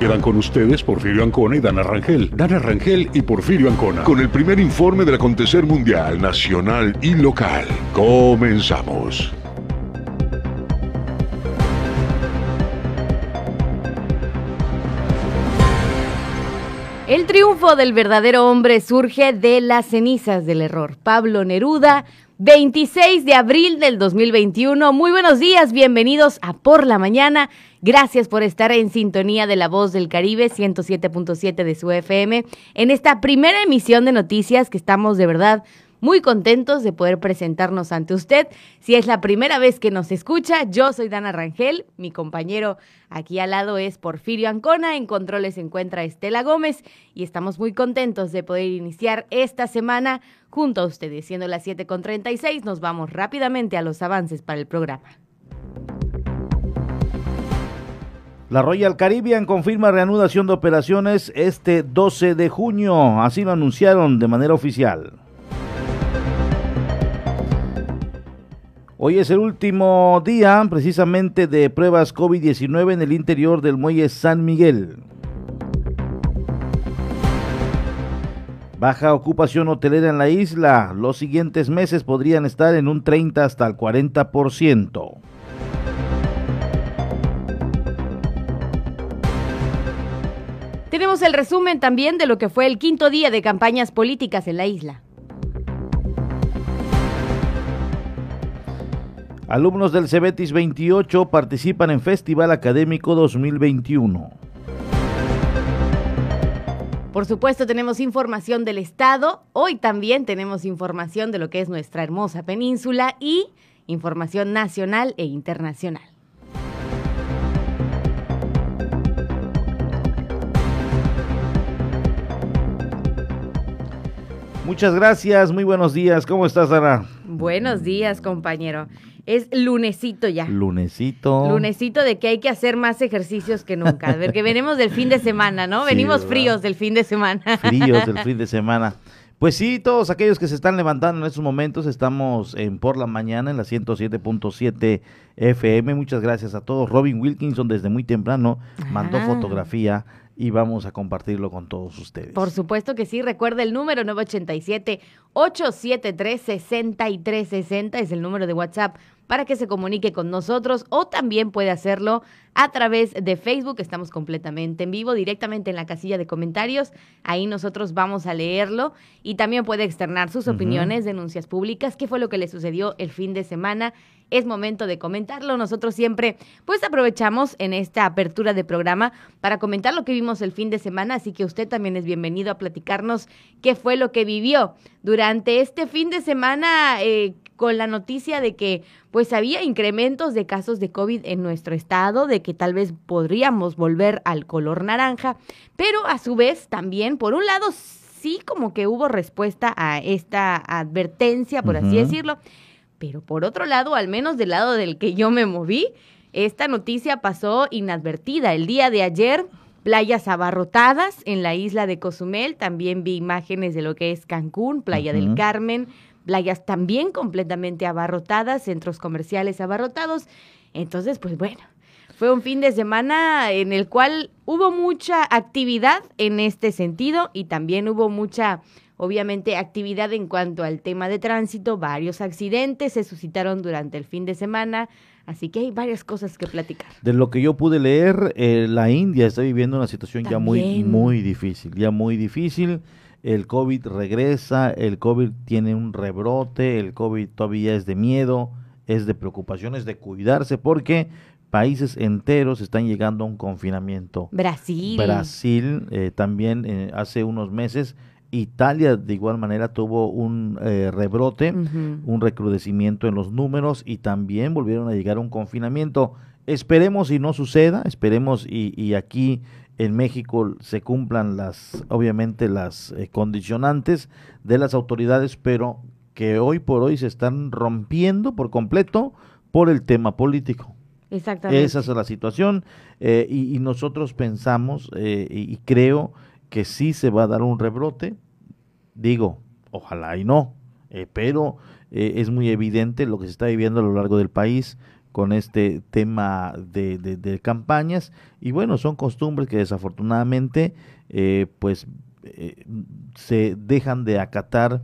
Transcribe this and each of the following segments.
Quedan con ustedes Porfirio Ancona y Dana Rangel. Dana Rangel y Porfirio Ancona. Con el primer informe del acontecer mundial, nacional y local. Comenzamos. El triunfo del verdadero hombre surge de las cenizas del error. Pablo Neruda, 26 de abril del 2021. Muy buenos días, bienvenidos a Por la Mañana. Gracias por estar en sintonía de La Voz del Caribe 107.7 de su FM en esta primera emisión de noticias que estamos de verdad muy contentos de poder presentarnos ante usted. Si es la primera vez que nos escucha, yo soy Dana Rangel, mi compañero aquí al lado es Porfirio Ancona, en controles se encuentra Estela Gómez y estamos muy contentos de poder iniciar esta semana junto a ustedes. Siendo las 7.36, nos vamos rápidamente a los avances para el programa. La Royal Caribbean confirma reanudación de operaciones este 12 de junio, así lo anunciaron de manera oficial. Hoy es el último día precisamente de pruebas COVID-19 en el interior del muelle San Miguel. Baja ocupación hotelera en la isla. Los siguientes meses podrían estar en un 30 hasta el 40%. Tenemos el resumen también de lo que fue el quinto día de campañas políticas en la isla. Alumnos del Cebetis 28 participan en Festival Académico 2021. Por supuesto, tenemos información del Estado. Hoy también tenemos información de lo que es nuestra hermosa península y información nacional e internacional. Muchas gracias, muy buenos días. ¿Cómo estás, Ana? Buenos días, compañero. Es lunesito ya. Lunesito. Lunesito de que hay que hacer más ejercicios que nunca. Ver, que venimos del fin de semana, ¿no? Sí, Venimos ¿verdad? fríos del fin de semana. Fríos del fin de semana. Pues sí, todos aquellos que se están levantando en estos momentos, estamos en por la mañana en la 107.7 FM. Muchas gracias a todos. Robin Wilkinson desde muy temprano mandó Ah. fotografía y vamos a compartirlo con todos ustedes. Por supuesto que sí. Recuerda el número 987-873-6360 es el número de WhatsApp para que se comunique con nosotros o también puede hacerlo a través de Facebook. Estamos completamente en vivo, directamente en la casilla de comentarios. Ahí nosotros vamos a leerlo y también puede externar sus opiniones, denuncias públicas, qué fue lo que le sucedió el fin de semana. Es momento de comentarlo. Nosotros siempre pues aprovechamos en esta apertura de programa para comentar lo que vimos el fin de semana, así que usted también es bienvenido a platicarnos qué fue lo que vivió durante este fin de semana eh, con la noticia de que pues había incrementos de casos de COVID en nuestro estado, de que tal vez podríamos volver al color naranja, pero a su vez también, por un lado, sí como que hubo respuesta a esta advertencia, por así decirlo, pero por otro lado, al menos del lado del que yo me moví, esta noticia pasó inadvertida. El día de ayer, playas abarrotadas en la isla de Cozumel. También vi imágenes de lo que es Cancún, Playa del. Carmen, playas también completamente abarrotadas, centros comerciales abarrotados. Entonces, pues bueno, fue un fin de semana en el cual hubo mucha actividad en este sentido y también hubo mucha, obviamente, actividad en cuanto al tema de tránsito. Varios accidentes se suscitaron durante el fin de semana, así que hay varias cosas que platicar. De lo que yo pude leer, eh, la India está viviendo una situación ya muy, muy difícil, ya muy difícil. El COVID regresa, el COVID tiene un rebrote, el COVID todavía es de miedo, es de preocupación, es de cuidarse, porque países enteros están llegando a un confinamiento. Brasil. Brasil eh, también eh, hace unos meses, Italia de igual manera tuvo un eh, rebrote un recrudecimiento en los números y también volvieron a llegar a un confinamiento. Esperemos y no suceda, esperemos y, y aquí en México se cumplan las, obviamente las eh, condicionantes de las autoridades, pero que hoy por hoy se están rompiendo por completo por el tema político. Exactamente. Esa es la situación eh, y, y nosotros pensamos eh, y, y creo que sí se va a dar un rebrote. Digo, ojalá y no, eh, pero eh, es muy evidente lo que se está viviendo a lo largo del país con este tema de, de, campañas y bueno, son costumbres que desafortunadamente eh, pues eh, se dejan de acatar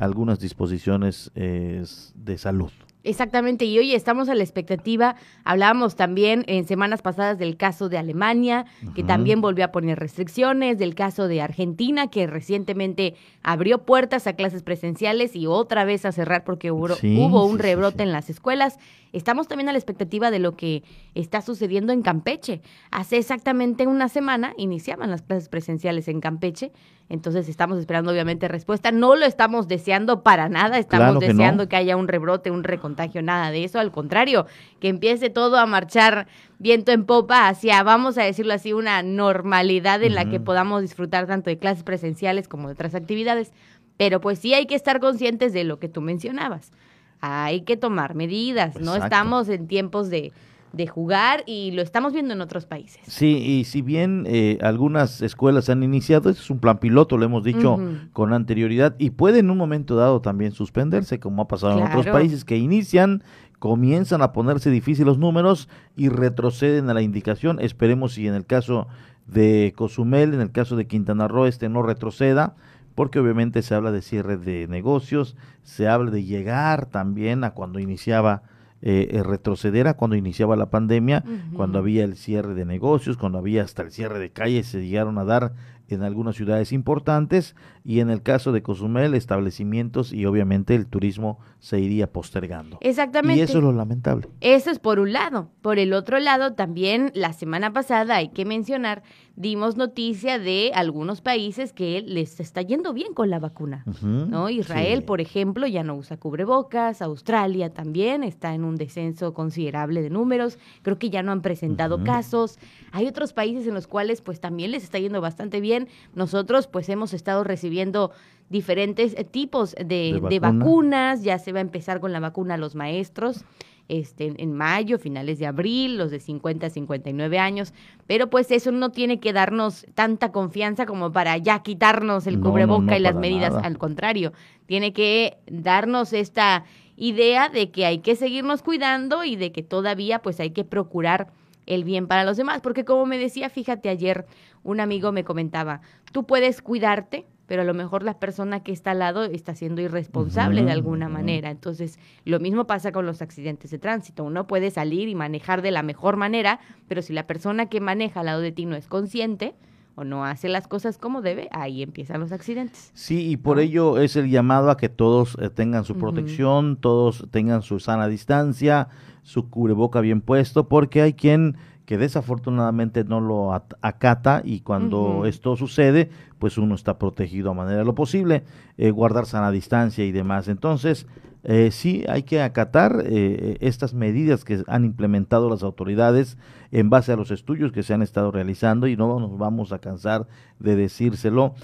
algunas disposiciones de salud. Exactamente, y hoy estamos a la expectativa. Hablábamos también en semanas pasadas del caso de Alemania, que también volvió a poner restricciones, del caso de Argentina, que recientemente abrió puertas a clases presenciales y otra vez a cerrar porque hubo, un rebrote en las escuelas. Estamos también a la expectativa de lo que está sucediendo en Campeche. Hace exactamente una semana iniciaban las clases presenciales en Campeche, entonces estamos esperando obviamente respuesta. No lo estamos deseando para nada, estamos deseando que haya un rebrote, un recontagio, nada de eso, al contrario, que empiece todo a marchar viento en popa hacia, vamos a decirlo así, una normalidad en la que podamos disfrutar tanto de clases presenciales como de otras actividades. Pero pues sí hay que estar conscientes de lo que tú mencionabas. Hay que tomar medidas, no estamos en tiempos de, de jugar y lo estamos viendo en otros países. Sí, y si bien eh, algunas escuelas han iniciado, es un plan piloto, lo hemos dicho con anterioridad, y puede en un momento dado también suspenderse, como ha pasado en otros países que inician, comienzan a ponerse difíciles los números y retroceden a la indicación. Esperemos si en el caso de Cozumel, en el caso de Quintana Roo, este no retroceda porque obviamente se habla de cierre de negocios, se habla de llegar también a cuando iniciaba eh, eh, retroceder a cuando iniciaba la pandemia, cuando había el cierre de negocios, cuando había hasta el cierre de calles, se llegaron a dar en algunas ciudades importantes y en el caso de Cozumel establecimientos y obviamente el turismo se iría postergando. Exactamente. Y eso es lo lamentable. Eso es por un lado. Por el otro lado, también la semana pasada hay que mencionar, dimos noticia de algunos países que les está yendo bien con la vacuna, ¿no? Israel, por ejemplo, ya no usa cubrebocas, Australia también está en un descenso considerable de números, creo que ya no han presentado casos. Hay otros países en los cuales pues también les está yendo bastante bien. Nosotros pues hemos estado recibiendo diferentes tipos de, vacunas, ya se va a empezar con la vacuna a los maestros. Este, en mayo, finales de abril, los de 50 a 59 años, pero pues eso no tiene que darnos tanta confianza como para ya quitarnos el cubreboca y las medidas, al contrario, tiene que darnos esta idea de que hay que seguirnos cuidando y de que todavía pues hay que procurar el bien para los demás, porque como me decía, fíjate ayer, un amigo me comentaba, tú puedes cuidarte, pero a lo mejor la persona que está al lado está siendo irresponsable de alguna manera. Entonces, lo mismo pasa con los accidentes de tránsito. Uno puede salir y manejar de la mejor manera, pero si la persona que maneja al lado de ti no es consciente, o no hace las cosas como debe, ahí empiezan los accidentes. Sí, y por ello es el llamado a que todos eh, tengan su protección, todos tengan su sana distancia, su cubreboca bien puesto, porque hay quien que desafortunadamente no lo acata y cuando esto sucede, pues uno está protegido a manera de lo posible, eh, guardar sana distancia y demás. Entonces, eh, sí hay que acatar eh, estas medidas que han implementado las autoridades en base a los estudios que se han estado realizando y no nos vamos a cansar de decírselo.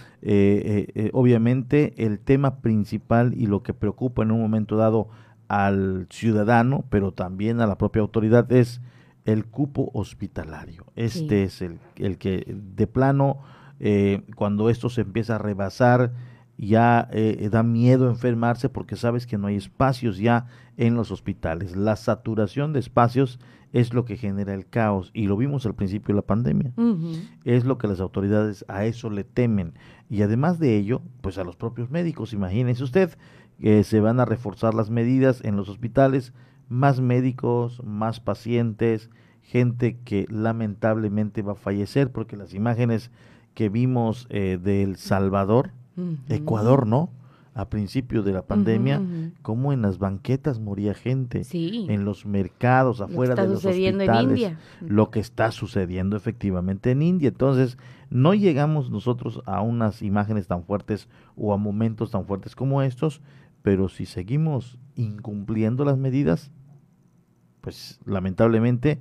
obviamente el tema principal y lo que preocupa en un momento dado al ciudadano, pero también a la propia autoridad es el cupo hospitalario. Este es el, el, que de plano, eh, cuando esto se empieza a rebasar, ya eh, da miedo enfermarse porque sabes que no hay espacios ya en los hospitales. La saturación de espacios es lo que genera el caos y lo vimos al principio de la pandemia. Es lo que las autoridades a eso le temen. Y además de ello, pues a los propios médicos, imagínese usted que se van a reforzar las medidas en los hospitales más médicos, más pacientes, gente que lamentablemente va a fallecer, porque las imágenes que vimos eh, de El Salvador, Ecuador, ¿no? A principio de la pandemia, como en las banquetas moría gente, en los mercados, afuera de los hospitales, lo que está sucediendo efectivamente en India. Entonces, no llegamos nosotros a unas imágenes tan fuertes o a momentos tan fuertes como estos, pero si seguimos incumpliendo las medidas, pues lamentablemente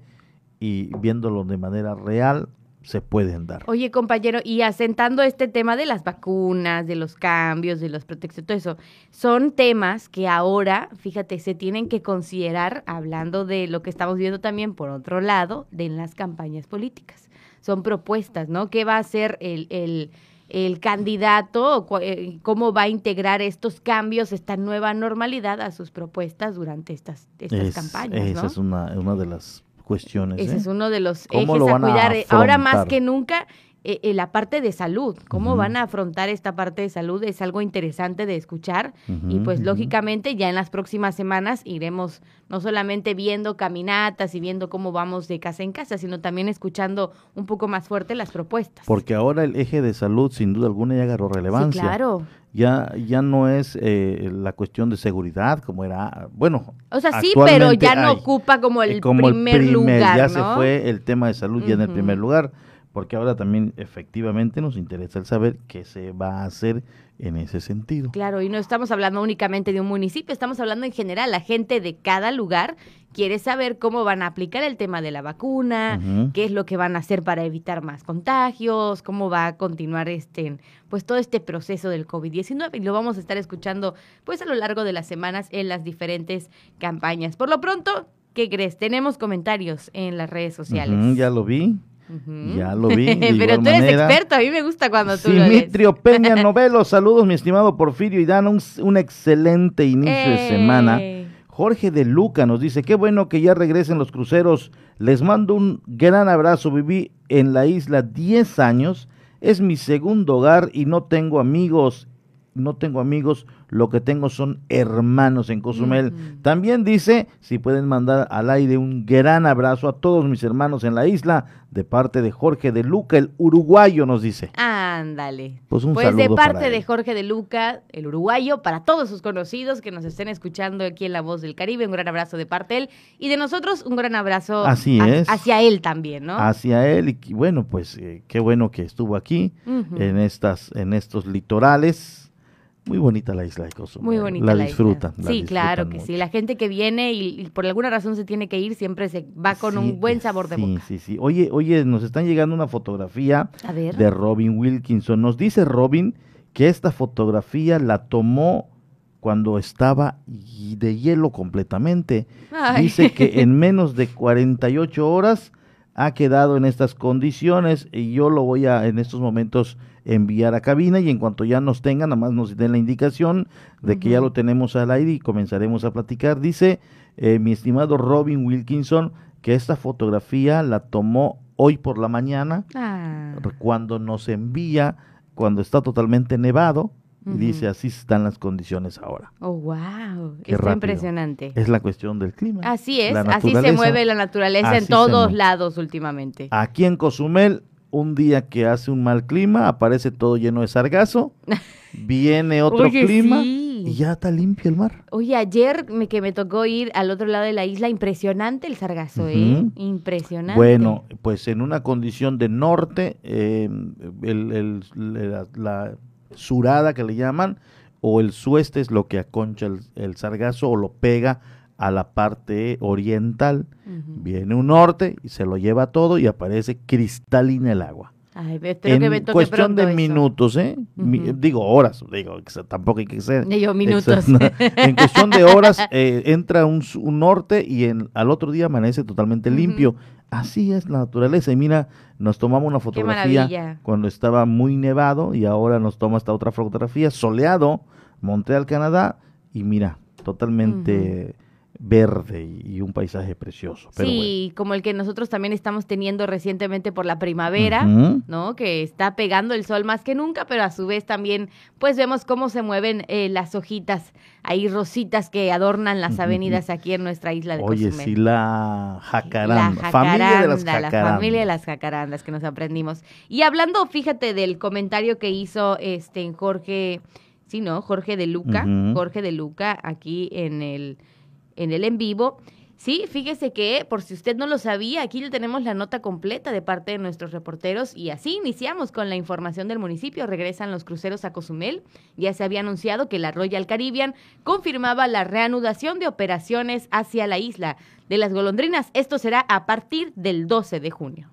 y viéndolo de manera real, se pueden dar. Oye, compañero, y asentando este tema de las vacunas, de los cambios, de los protecciones, todo eso, son temas que ahora, fíjate, se tienen que considerar, hablando de lo que estamos viendo también por otro lado, de las campañas políticas. Son propuestas, ¿no? ¿Qué va a ser el, el el candidato, eh, cómo va a integrar estos cambios, esta nueva normalidad a sus propuestas durante estas, estas campañas. Esa es una, una de las cuestiones. Ese es uno de los ejes a cuidar. Ahora más que nunca eh, eh, la parte de salud, cómo van a afrontar esta parte de salud es algo interesante de escuchar y pues lógicamente ya en las próximas semanas iremos no solamente viendo caminatas y viendo cómo vamos de casa en casa, sino también escuchando un poco más fuerte las propuestas. Porque ahora el eje de salud sin duda alguna ya agarró relevancia. claro. Ya, ya no es eh, la cuestión de seguridad como era, bueno. O sea, sí, pero ya no ocupa como el, primer, lugar. Ya se fue el tema de salud ya en el primer lugar porque ahora también efectivamente nos interesa el saber qué se va a hacer en ese sentido. Claro, y no estamos hablando únicamente de un municipio, estamos hablando en general, la gente de cada lugar quiere saber cómo van a aplicar el tema de la vacuna, qué es lo que van a hacer para evitar más contagios, cómo va a continuar este pues todo este proceso del COVID-19 y lo vamos a estar escuchando pues a lo largo de las semanas en las diferentes campañas. Por lo pronto, ¿qué crees? Tenemos comentarios en las redes sociales. ya lo vi. Ya lo vi. Pero tú eres experto, a mí me gusta cuando tú lo Dimitrio Peña Novelo, saludos mi estimado Porfirio y Dan, un, excelente inicio de semana. Jorge de Luca nos dice, qué bueno que ya regresen los cruceros, les mando un gran abrazo, viví en la isla 10 años, es mi segundo hogar y no tengo amigos, no tengo amigos, lo que tengo son hermanos en Cozumel. También dice, si pueden mandar al aire un gran abrazo a todos mis hermanos en la isla, de parte de Jorge de Luca, el uruguayo, nos dice. Ándale. Pues un Pues de parte de Jorge de Luca, el uruguayo, para todos sus conocidos que nos estén escuchando aquí en La Voz del Caribe, un gran abrazo de parte de él. Y de nosotros, un gran abrazo Así es. hacia él también, ¿no? Hacia él. Y bueno, pues eh, qué bueno que estuvo aquí en, estas, en estos litorales muy bonita la isla de Cozumel. Muy bonita. La, disfrutan. sí, claro que sí. La gente que viene y, por alguna razón se tiene que ir siempre se va con un buen sabor de boca. Sí, sí, sí. Oye, oye, nos están llegando una fotografía de Robin Wilkinson. Nos dice Robin que esta fotografía la tomó cuando estaba de hielo completamente. Dice que en menos de 48 horas ha quedado en estas condiciones y yo lo voy a en estos momentos enviar a cabina y en cuanto ya nos tengan, nada más nos den la indicación de que ya lo tenemos al aire y comenzaremos a platicar. Dice eh, mi estimado Robin Wilkinson que esta fotografía la tomó hoy por la mañana ah. cuando nos envía, cuando está totalmente nevado. Y dice, así están las condiciones ahora. Oh, wow. Qué Está impresionante. Es la cuestión del clima. Así es, así se mueve la naturaleza en todos lados últimamente. Aquí en Cozumel un día que hace un mal clima, aparece todo lleno de sargazo, viene otro clima y ya está limpio el mar. Oye, ayer me, que me tocó ir al otro lado de la isla, impresionante el sargazo, ¿eh? Impresionante. Bueno, pues en una condición de norte, em, el, la, surada que le llaman, o el sueste es lo que aconcha el, el sargazo o lo pega a la parte oriental, viene un norte y se lo lleva todo y aparece cristalina el agua. en cuestión de minutos, ¿eh? digo horas, digo, tampoco hay que ser. Digo minutos. en cuestión de horas eh, entra un, norte y en, al otro día amanece totalmente limpio. Así es la naturaleza. Y mira, nos tomamos una fotografía cuando estaba muy nevado y ahora nos toma esta otra fotografía soleado, Montreal, Canadá, y mira, totalmente verde y un paisaje precioso. sí, como el que nosotros también estamos teniendo recientemente por la primavera, ¿no? Que está pegando el sol más que nunca, pero a su vez también, pues vemos cómo se mueven eh, las hojitas ahí rositas que adornan las avenidas aquí en nuestra isla de Oye, sí, la jacaranda, la familia de las jacarandas. La familia de las jacarandas que nos aprendimos. Y hablando, fíjate, del comentario que hizo este Jorge, sí, ¿no? Jorge de Luca, Jorge de Luca, aquí en el en el en vivo. Sí, fíjese que, por si usted no lo sabía, aquí le tenemos la nota completa de parte de nuestros reporteros y así iniciamos con la información del municipio. Regresan los cruceros a Cozumel. Ya se había anunciado que la Royal Caribbean confirmaba la reanudación de operaciones hacia la isla de las golondrinas. Esto será a partir del 12 de junio.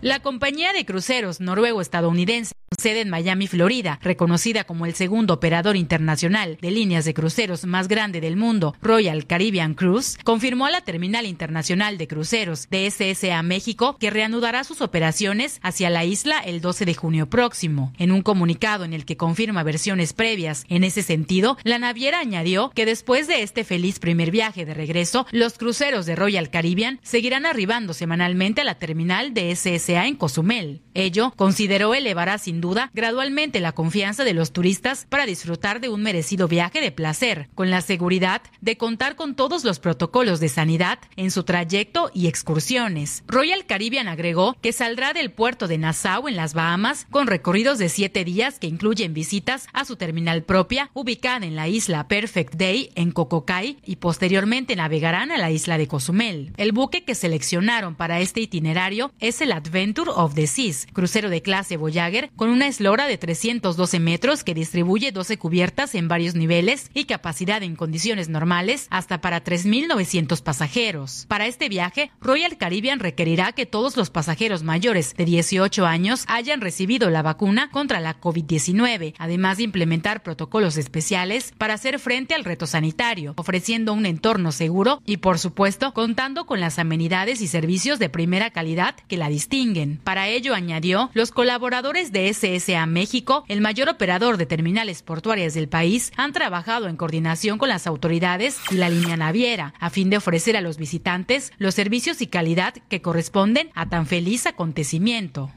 La compañía de cruceros noruego-estadounidense sede en Miami, Florida, reconocida como el segundo operador internacional de líneas de cruceros más grande del mundo, Royal Caribbean Cruise, confirmó a la Terminal Internacional de Cruceros de SSA México que reanudará sus operaciones hacia la isla el 12 de junio próximo. En un comunicado en el que confirma versiones previas en ese sentido, la naviera añadió que después de este feliz primer viaje de regreso, los cruceros de Royal Caribbean seguirán arribando semanalmente a la terminal de SSA en Cozumel. Ello consideró elevará sin duda gradualmente la confianza de los turistas para disfrutar de un merecido viaje de placer, con la seguridad de contar con todos los protocolos de sanidad en su trayecto y excursiones. Royal Caribbean agregó que saldrá del puerto de Nassau en las Bahamas con recorridos de siete días que incluyen visitas a su terminal propia ubicada en la isla Perfect Day en Cococay y posteriormente navegarán a la isla de Cozumel. El buque que seleccionaron para este itinerario es el Adventure of the Seas, crucero de clase Voyager con una eslora de 312 metros que distribuye 12 cubiertas en varios niveles y capacidad en condiciones normales hasta para 3.900 pasajeros. Para este viaje, Royal Caribbean requerirá que todos los pasajeros mayores de 18 años hayan recibido la vacuna contra la COVID-19, además de implementar protocolos especiales para hacer frente al reto sanitario, ofreciendo un entorno seguro y, por supuesto, contando con las amenidades y servicios de primera calidad que la distinguen. Para ello, añadió, los colaboradores de SSA México, el mayor operador de terminales portuarias del país, han trabajado en coordinación con las autoridades y la línea naviera, a fin de ofrecer a los visitantes los servicios y calidad que corresponden a tan feliz acontecimiento.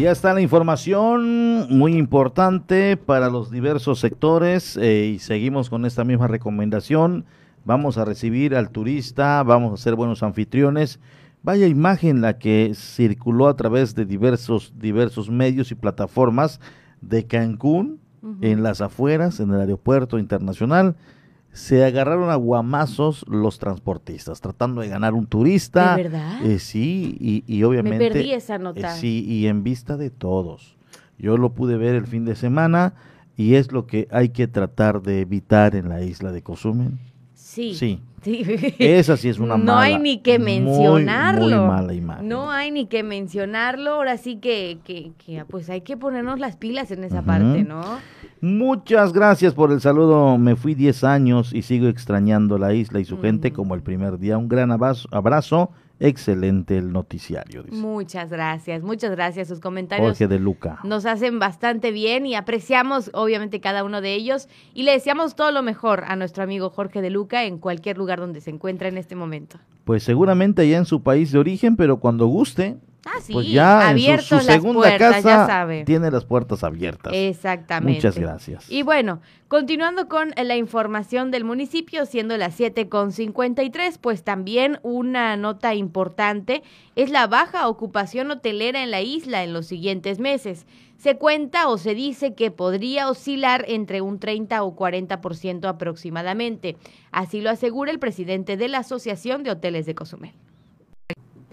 Allá está la información muy importante para los diversos sectores eh, y seguimos con esta misma recomendación. Vamos a recibir al turista, vamos a ser buenos anfitriones. Vaya imagen la que circuló a través de diversos, diversos medios y plataformas de Cancún, en las afueras, en el aeropuerto internacional se agarraron a guamazos los transportistas, tratando de ganar un turista. ¿De verdad? Eh, sí, y, y, obviamente. Me perdí esa nota. Eh, sí, y en vista de todos. Yo lo pude ver el fin de semana y es lo que hay que tratar de evitar en la isla de Cozumel. Sí. Sí. Esa sí es una no mala. No hay ni que mencionarlo. Muy, muy, mala imagen. No hay ni que mencionarlo. Ahora sí que, que, que pues hay que ponernos las pilas en esa uh -huh. parte, ¿no? Muchas gracias por el saludo. Me fui 10 años y sigo extrañando la isla y su mm. gente como el primer día. Un gran abrazo. abrazo. Excelente el noticiario. Dice. Muchas gracias, muchas gracias. Sus comentarios Jorge de Luca. nos hacen bastante bien y apreciamos obviamente cada uno de ellos y le deseamos todo lo mejor a nuestro amigo Jorge de Luca en cualquier lugar donde se encuentre en este momento. Pues seguramente allá en su país de origen, pero cuando guste, Ah, sí, pues ya abiertos en su, su segunda las puertas, casa ya sabe. tiene las puertas abiertas. Exactamente. Muchas gracias. Y bueno, continuando con la información del municipio, siendo las 7.53, pues también una nota importante es la baja ocupación hotelera en la isla en los siguientes meses. Se cuenta o se dice que podría oscilar entre un 30 o 40% aproximadamente. Así lo asegura el presidente de la Asociación de Hoteles de Cozumel.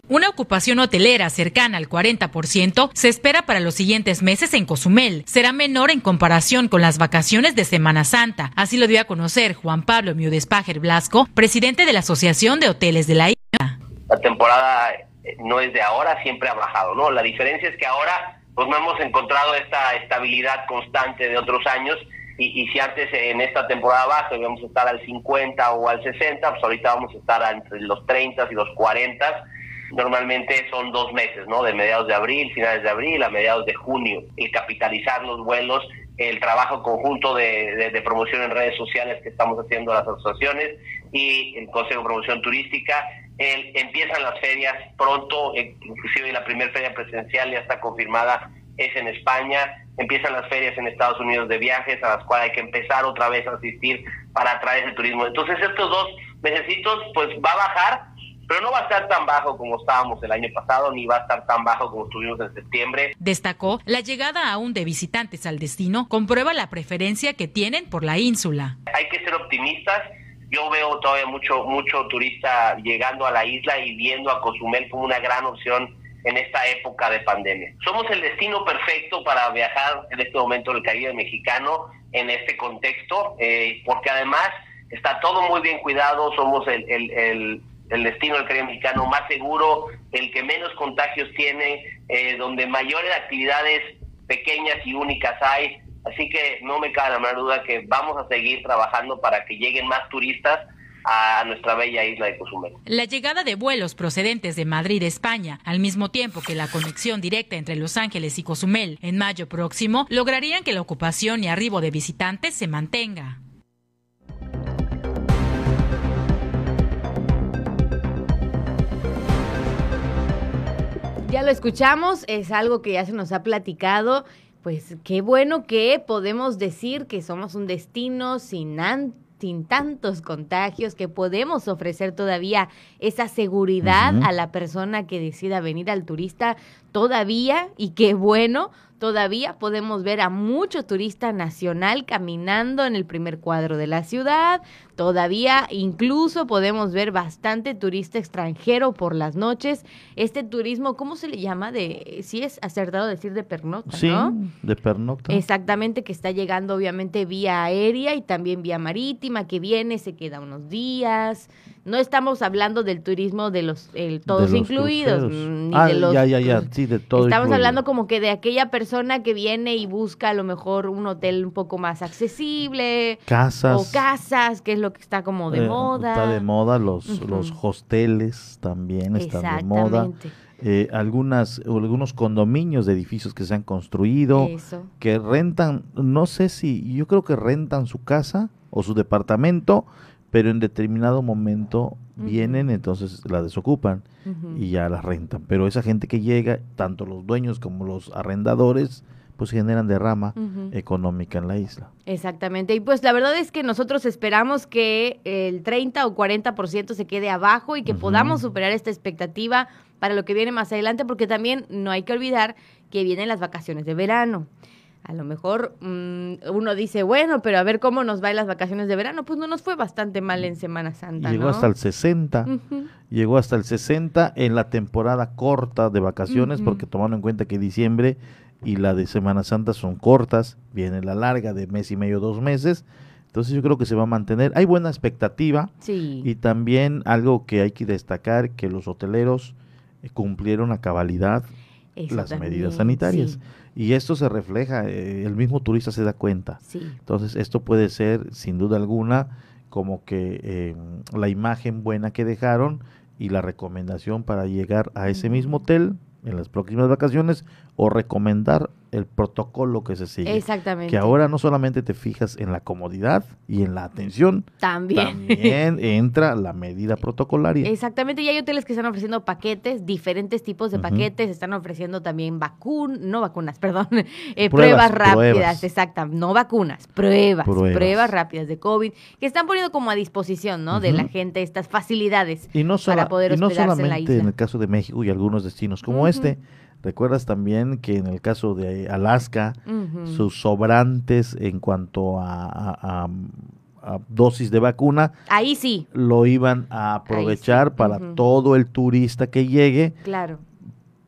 Una ocupación hotelera cercana al 40% se espera para los siguientes meses en Cozumel. Será menor en comparación con las vacaciones de Semana Santa. Así lo dio a conocer Juan Pablo Miudespager Blasco, presidente de la Asociación de Hoteles de la Isla. La temporada no es de ahora, siempre ha bajado, ¿no? La diferencia es que ahora pues no hemos encontrado esta estabilidad constante de otros años y, y, si antes en esta temporada baja íbamos a estar al 50 o al 60, pues ahorita vamos a estar entre los 30 y los 40 normalmente son dos meses, ¿no? De mediados de abril, finales de abril a mediados de junio. El capitalizar los vuelos, el trabajo conjunto de, de, de, promoción en redes sociales que estamos haciendo las asociaciones y el Consejo de Promoción Turística. El, empiezan las ferias pronto, inclusive la primera feria presencial ya está confirmada, es en España. Empiezan las ferias en Estados Unidos de viajes a las cuales hay que empezar otra vez a asistir para atraer el turismo. Entonces estos dos mesecitos pues va a bajar, pero no va a estar tan bajo como estábamos el año pasado, ni va a estar tan bajo como estuvimos en septiembre. Destacó, la llegada aún de visitantes al destino comprueba la preferencia que tienen por la ínsula. Hay que ser optimistas. Yo veo todavía mucho, mucho turista llegando a la isla y viendo a Cozumel como una gran opción en esta época de pandemia. Somos el destino perfecto para viajar en este momento del Caribe mexicano en este contexto, eh, porque además está todo muy bien cuidado, somos el, el el destino del Caribe mexicano más seguro, el que menos contagios tiene, eh, donde mayores actividades pequeñas y únicas hay. Así que no me cabe la menor duda que vamos a seguir trabajando para que lleguen más turistas a nuestra bella isla de Cozumel. La llegada de vuelos procedentes de Madrid, España, al mismo tiempo que la conexión directa entre Los Ángeles y Cozumel en mayo próximo, lograrían que la ocupación y arribo de visitantes se mantenga. Ya lo escuchamos, es algo que ya se nos ha platicado. Pues qué bueno que podemos decir que somos un destino sin sin tantos contagios, que podemos ofrecer todavía esa seguridad a la persona que decida venir al turista todavía, y qué bueno, todavía podemos ver a mucho turista nacional caminando en el primer cuadro de la ciudad. Todavía incluso podemos ver bastante turista extranjero por las noches. Este turismo, ¿cómo se le llama? De, si es acertado decir de pernocta, sí, de pernocta. Exactamente, que está llegando obviamente vía aérea y también vía marítima, que viene, se queda unos días. No estamos hablando del turismo de los todos incluidos, mm, ni ah, de los ya, ya, ya, sí, de todo Estamos hablando como que de aquella persona que viene y busca a lo mejor un hotel un poco más accesible, casas o casas, que es lo que está como de eh, moda. Está de moda los los hosteles también están de moda. Eh, algunas algunos condominios de edificios que se han construido que rentan, no sé si yo creo que rentan su casa o su departamento pero en determinado momento vienen, entonces la desocupan y ya la rentan. Pero esa gente que llega, tanto los dueños como los arrendadores, pues generan derrama económica en la isla. Exactamente. Y pues la verdad es que nosotros esperamos que el 30 o 40% se quede abajo y que podamos superar esta expectativa para lo que viene más adelante, porque también no hay que olvidar que vienen las vacaciones de verano a lo mejor mm, uno dice, bueno, pero a ver cómo nos va en las vacaciones de verano. Pues no nos fue bastante mal en Semana Santa. Llegó hasta el 60, llegó hasta el 60 en la temporada corta de vacaciones, porque tomando en cuenta que diciembre y la de Semana Santa son cortas, viene la larga de mes y medio, dos meses. Entonces yo creo que se va a mantener. Hay buena expectativa sí. y también algo que hay que destacar, que los hoteleros eh, cumplieron a cabalidad las medidas sanitarias. Y esto se refleja, eh, el mismo turista se da cuenta. Entonces, esto puede ser, sin duda alguna, como que eh, la imagen buena que dejaron y la recomendación para llegar a ese mismo hotel en las próximas vacaciones o recomendar el protocolo que se sigue. Exactamente. Que ahora no solamente te fijas en la comodidad y en la atención, también, también entra la medida protocolaria. Exactamente, y hay hoteles que están ofreciendo paquetes, diferentes tipos de paquetes, están ofreciendo también vacunas, no vacunas, perdón, eh, pruebas, rápidas, exactas, no vacunas, pruebas, pruebas, rápidas de COVID, que están poniendo como a disposición, ¿no? De la gente estas facilidades y no para poder y no solamente en la isla. En el caso de México y algunos destinos como este, Recuerdas también que en el caso de Alaska, sus sobrantes en cuanto a, dosis de vacuna, ahí sí. lo iban a aprovechar para todo el turista que llegue. Claro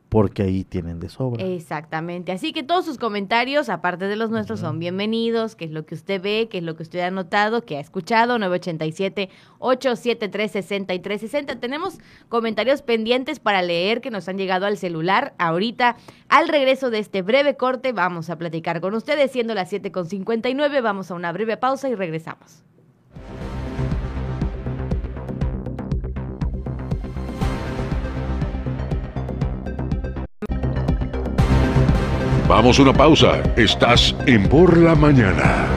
porque ahí tienen de sobra. Exactamente. Así que todos sus comentarios, aparte de los nuestros, son bienvenidos, qué es lo que usted ve, qué es lo que usted ha notado, que ha escuchado, 987-873-6360. Tenemos comentarios pendientes para leer que nos han llegado al celular. Ahorita, al regreso de este breve corte, vamos a platicar con ustedes, siendo las 7.59, vamos a una breve pausa y regresamos. Vamos a una pausa. Estás en Por la Mañana.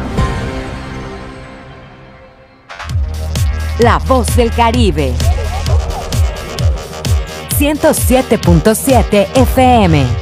La voz del Caribe. 107.7 FM.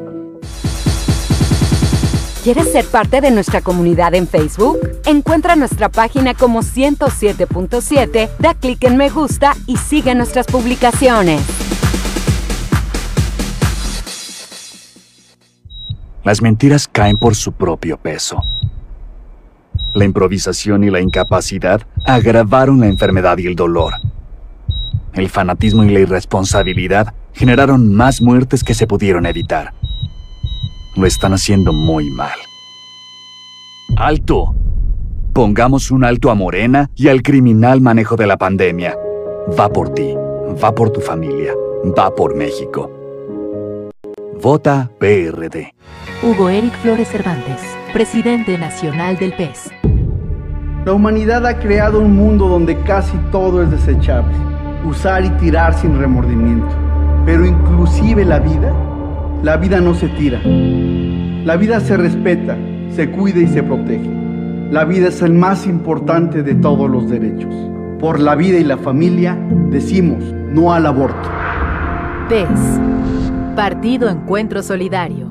¿Quieres ser parte de nuestra comunidad en Facebook? Encuentra nuestra página como 107.7, da clic en me gusta y sigue nuestras publicaciones. Las mentiras caen por su propio peso. La improvisación y la incapacidad agravaron la enfermedad y el dolor. El fanatismo y la irresponsabilidad generaron más muertes que se pudieron evitar lo están haciendo muy mal. ¡Alto! Pongamos un alto a Morena y al criminal manejo de la pandemia. Va por ti, va por tu familia, va por México. Vota PRD. Hugo Eric Flores Cervantes, presidente nacional del PES. La humanidad ha creado un mundo donde casi todo es desechable, usar y tirar sin remordimiento. Pero inclusive la vida la vida no se tira. La vida se respeta, se cuida y se protege. La vida es el más importante de todos los derechos. Por la vida y la familia decimos no al aborto. PES. Partido Encuentro Solidario.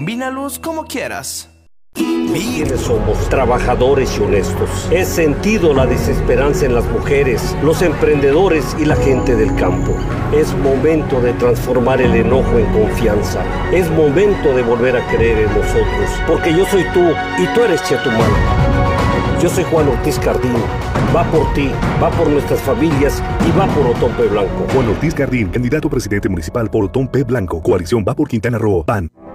Combínalos como quieras. ¿Quiénes somos? Trabajadores y honestos. He sentido la desesperanza en las mujeres, los emprendedores y la gente del campo. Es momento de transformar el enojo en confianza. Es momento de volver a creer en nosotros. Porque yo soy tú y tú eres Chetumal. Yo soy Juan Ortiz Cardín. Va por ti, va por nuestras familias y va por Otón P. Blanco. Juan Ortiz Cardín, candidato a presidente municipal por Otón P. Blanco. Coalición va por Quintana Roo. PAN.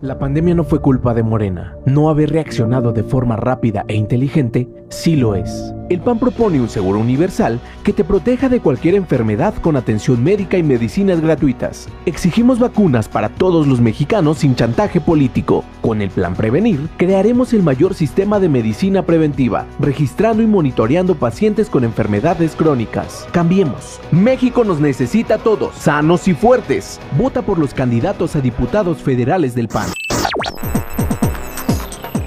La pandemia no fue culpa de Morena. No haber reaccionado de forma rápida e inteligente sí lo es. El PAN propone un seguro universal que te proteja de cualquier enfermedad con atención médica y medicinas gratuitas. Exigimos vacunas para todos los mexicanos sin chantaje político. Con el Plan Prevenir, crearemos el mayor sistema de medicina preventiva, registrando y monitoreando pacientes con enfermedades crónicas. Cambiemos. México nos necesita a todos, sanos y fuertes. Vota por los candidatos a diputados federales del PAN.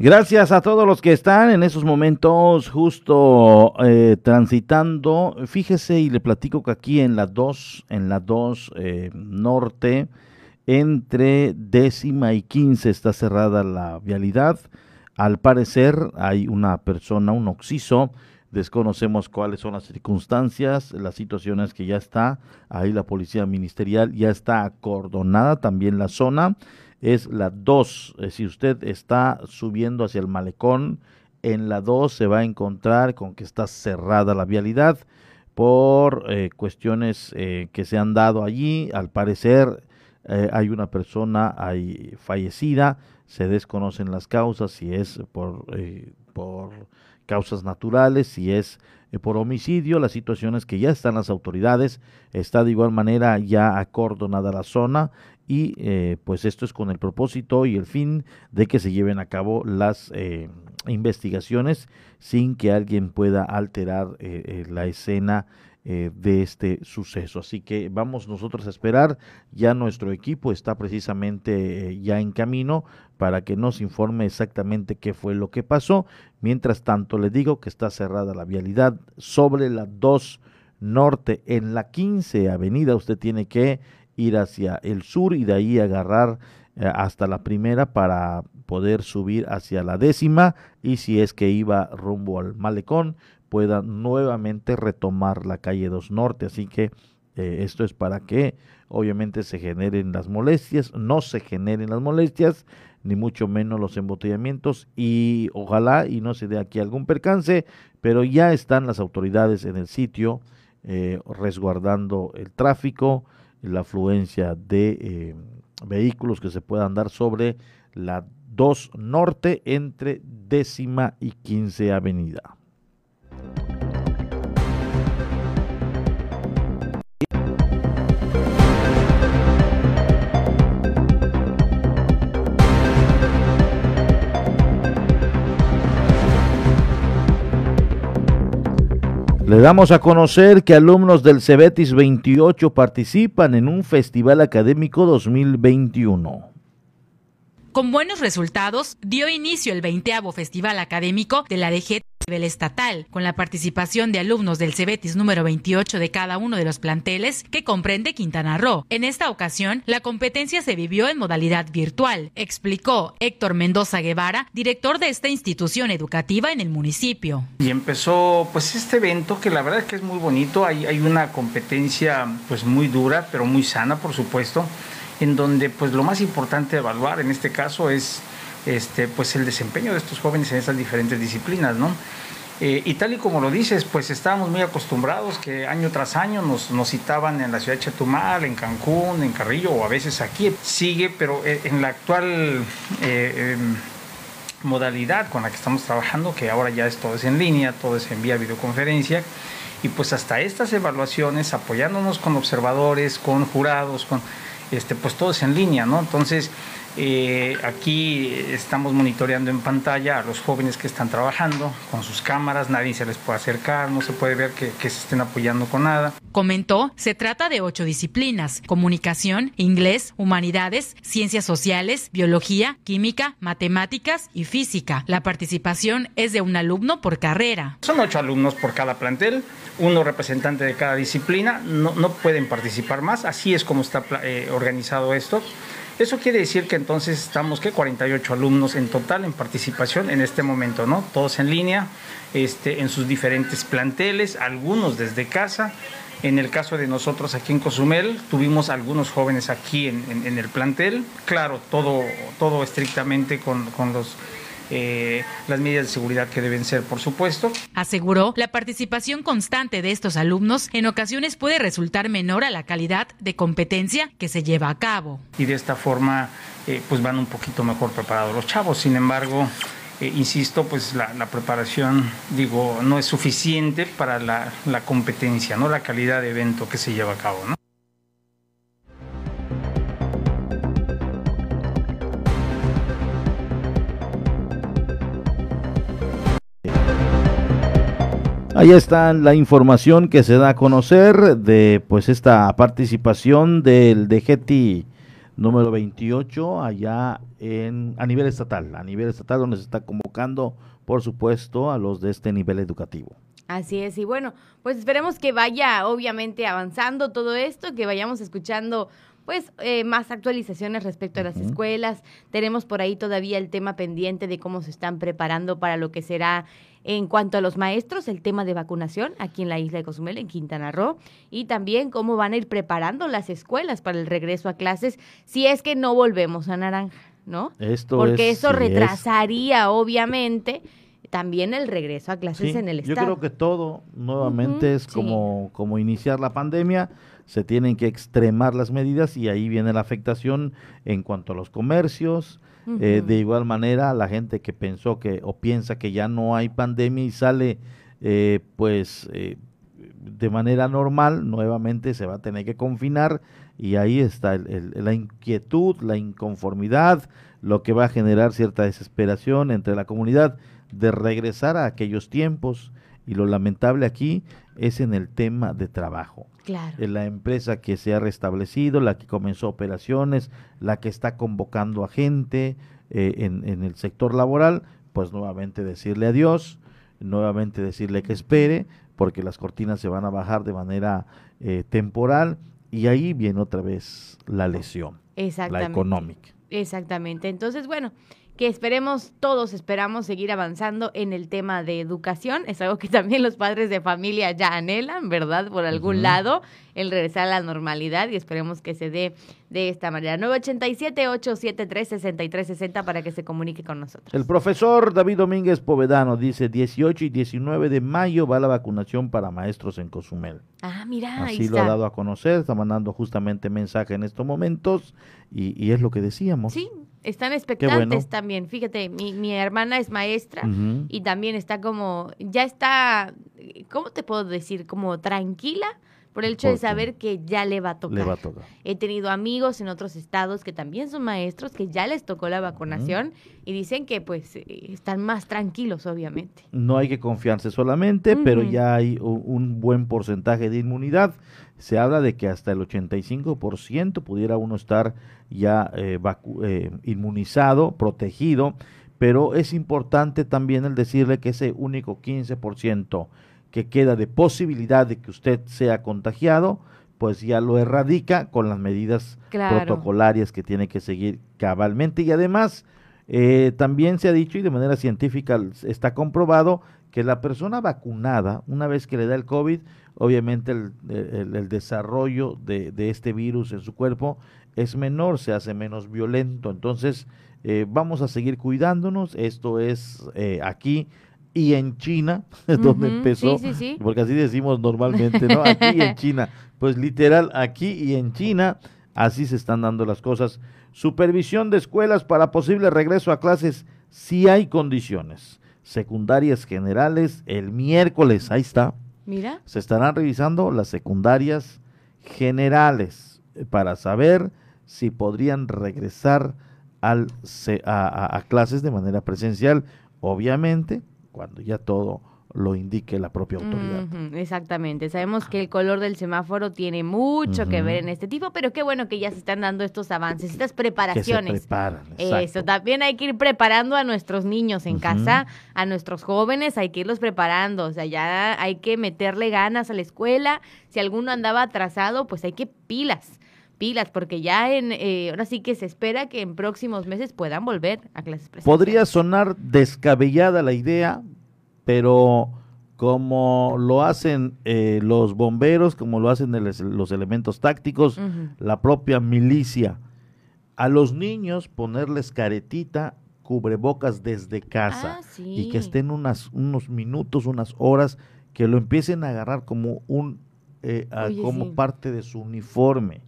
Gracias a todos los que están en esos momentos justo eh, transitando. Fíjese y le platico que aquí en la 2, en la 2 eh, norte, entre décima y quince está cerrada la vialidad. Al parecer hay una persona, un oxiso, desconocemos cuáles son las circunstancias, las situaciones que ya está, ahí la policía ministerial ya está acordonada también la zona, es la 2, eh, si usted está subiendo hacia el malecón, en la 2 se va a encontrar con que está cerrada la vialidad por eh, cuestiones eh, que se han dado allí, al parecer hay una persona ahí fallecida, se desconocen las causas, si es por, por causas naturales, si es por homicidio, las situaciones que ya están las autoridades, está de igual manera ya acordonada la zona y pues esto es con el propósito y el fin de que se lleven a cabo las investigaciones sin que alguien pueda alterar la escena eh, de este suceso. Así que vamos nosotros a esperar, ya nuestro equipo está precisamente eh, ya en camino para que nos informe exactamente qué fue lo que pasó. Mientras tanto, le digo que está cerrada la vialidad sobre la 2 norte en la 15 avenida. Usted tiene que ir hacia el sur y de ahí agarrar eh, hasta la primera para poder subir hacia la décima y si es que iba rumbo al malecón pueda nuevamente retomar la calle 2 Norte. Así que eh, esto es para que obviamente se generen las molestias, no se generen las molestias, ni mucho menos los embotellamientos y ojalá y no se dé aquí algún percance, pero ya están las autoridades en el sitio eh, resguardando el tráfico, la afluencia de eh, vehículos que se puedan dar sobre la 2 Norte entre décima y quince avenida. Le damos a conocer que alumnos del Cebetis 28 participan en un festival académico 2021. Con buenos resultados, dio inicio el 20 Festival Académico de la DG nivel estatal, con la participación de alumnos del Cebetis número 28 de cada uno de los planteles que comprende Quintana Roo. En esta ocasión, la competencia se vivió en modalidad virtual, explicó Héctor Mendoza Guevara, director de esta institución educativa en el municipio. Y empezó pues este evento que la verdad es que es muy bonito, hay, hay una competencia pues muy dura, pero muy sana por supuesto, en donde pues lo más importante de evaluar en este caso es este, pues el desempeño de estos jóvenes en estas diferentes disciplinas, ¿no? Eh, y tal y como lo dices, pues estábamos muy acostumbrados que año tras año nos, citaban en la ciudad de Chetumal, en Cancún, en Carrillo o a veces aquí. Sigue, pero eh, en la actual eh, em, modalidad con la que estamos trabajando, que ahora ya es todo es en línea, todo es en vía videoconferencia, y pues hasta estas evaluaciones, apoyándonos con observadores, con jurados, con este, pues todo es en línea, ¿no? Entonces, eh, aquí estamos monitoreando en pantalla a los jóvenes que están trabajando con sus cámaras, nadie se les puede acercar, no se puede ver que, que, se estén apoyando con nada. Comentó, se trata de ocho disciplinas, comunicación, inglés, humanidades, ciencias sociales, biología, química, matemáticas y física. La participación es de un alumno por carrera. Son ocho alumnos por cada plantel, uno representante de cada disciplina, no, no pueden participar más, así es como está eh, organizado esto. Eso quiere decir que entonces estamos que 48 alumnos en total en participación en este momento, ¿no? Todos en línea, este, en sus diferentes planteles, algunos desde casa. En el caso de nosotros aquí en Cozumel, tuvimos algunos jóvenes aquí en, el plantel, claro, todo, todo estrictamente con, con los eh, las medidas de seguridad que deben ser, por supuesto. Aseguró, la participación constante de estos alumnos en ocasiones puede resultar menor a la calidad de competencia que se lleva a cabo. Y de esta forma, eh, pues van un poquito mejor preparados los chavos. Sin embargo, eh, insisto, pues la, la, preparación, digo, no es suficiente para la, la, competencia, ¿no? La calidad de evento que se lleva a cabo, ¿no? Ahí está la información que se da a conocer de pues esta participación del DGT número 28 allá en a nivel estatal, a nivel estatal donde se está convocando, por supuesto, a los de este nivel educativo. Así es, y bueno, pues esperemos que vaya obviamente avanzando todo esto, que vayamos escuchando pues eh, más actualizaciones respecto a las escuelas. Tenemos por ahí todavía el tema pendiente de cómo se están preparando para lo que será en cuanto a los maestros, el tema de vacunación aquí en la isla de Cozumel, en Quintana Roo, y también cómo van a ir preparando las escuelas para el regreso a clases si es que no volvemos a naranja, ¿no? Esto Porque es- eso es. retrasaría, obviamente, también el regreso a clases Sí, en el yo estado. creo que todo nuevamente es como, como iniciar la pandemia, se tienen que extremar las medidas y ahí viene la afectación en cuanto a los comercios. Eh, de igual manera, la gente que pensó que o piensa que ya no hay pandemia y sale eh, pues eh, de manera normal, nuevamente se va a tener que confinar y ahí está el- el- la inquietud, la inconformidad, lo que va a generar cierta desesperación entre la comunidad de regresar a aquellos tiempos. Y lo lamentable aquí es en el tema de trabajo. Claro. En la empresa que se ha restablecido, la que comenzó operaciones, la que está convocando a gente eh, en, en el sector laboral, pues nuevamente decirle adiós, nuevamente decirle que espere, porque las cortinas se van a bajar de manera eh, temporal y ahí viene otra vez la lesión, la económica. Exactamente. Entonces, bueno, que esperemos, todos esperamos seguir avanzando en el tema de educación. Es algo que también los padres de familia ya anhelan, ¿verdad? Por algún lado, el regresar a la normalidad y esperemos que se dé de esta manera. 987-873-6360 para que se comunique con nosotros. El profesor David Domínguez Povedano dice 18 y 19 de mayo va la vacunación para maestros en Cozumel. Ah, mira, ahí Así lo ha dado a conocer, está mandando justamente mensaje en estos momentos y, y es lo que decíamos. Sí, están expectantes bueno. también. Fíjate, mi, mi hermana es maestra y también está como, ya está, ¿cómo te puedo decir? Como tranquila por el hecho de saber que ya le va a tocar. Le va a tocar. He tenido amigos en otros estados que también son maestros, que ya les tocó la vacunación y dicen que pues eh, están más tranquilos, obviamente. No hay que confiarse solamente, pero ya hay un buen porcentaje de inmunidad. Se habla de que hasta el 85% pudiera uno estar ya eh, vacu- eh, inmunizado, protegido, pero es importante también el decirle que ese único 15% que queda de posibilidad de que usted sea contagiado, pues ya lo erradica con las medidas Claro. protocolarias que tiene que seguir cabalmente y además eh, también se ha dicho y de manera científica está comprobado que la persona vacunada, una vez que le da el COVID, obviamente el, el- el desarrollo de, de este virus en su cuerpo es menor, se hace menos violento. Entonces, eh, vamos a seguir cuidándonos. Esto es eh, aquí y en China, donde empezó, sí, sí, sí. porque así decimos normalmente, ¿no? Aquí y en China. Pues literal, aquí y en China, así se están dando las cosas. Supervisión de escuelas para posible regreso a clases, si hay condiciones. Secundarias generales, el miércoles, ahí está. Mira. Se estarán revisando las secundarias generales para saber si podrían regresar al, a clases de manera presencial, obviamente, cuando ya todo lo indique la propia autoridad. Exactamente. Sabemos que el color del semáforo tiene mucho que ver en este tipo, pero qué bueno que ya se están dando estos avances, estas Que se preparaciones. preparan, Eso, también hay que ir preparando a nuestros niños en casa, a nuestros jóvenes, hay que irlos preparando, o sea, ya hay que meterle ganas a la escuela, si alguno andaba atrasado, pues hay que pilas, pilas, porque ya en, eh, ahora sí que se espera que en próximos meses puedan volver a clases presenciales. Podría sonar descabellada la idea, pero como lo hacen eh, los bomberos, como lo hacen el- los elementos tácticos, la propia milicia, a los niños ponerles caretita, cubrebocas desde casa Ah, sí. y que estén unas, unos minutos, unas horas, que lo empiecen a agarrar como un eh, a- Oye, como sí. parte de su uniforme.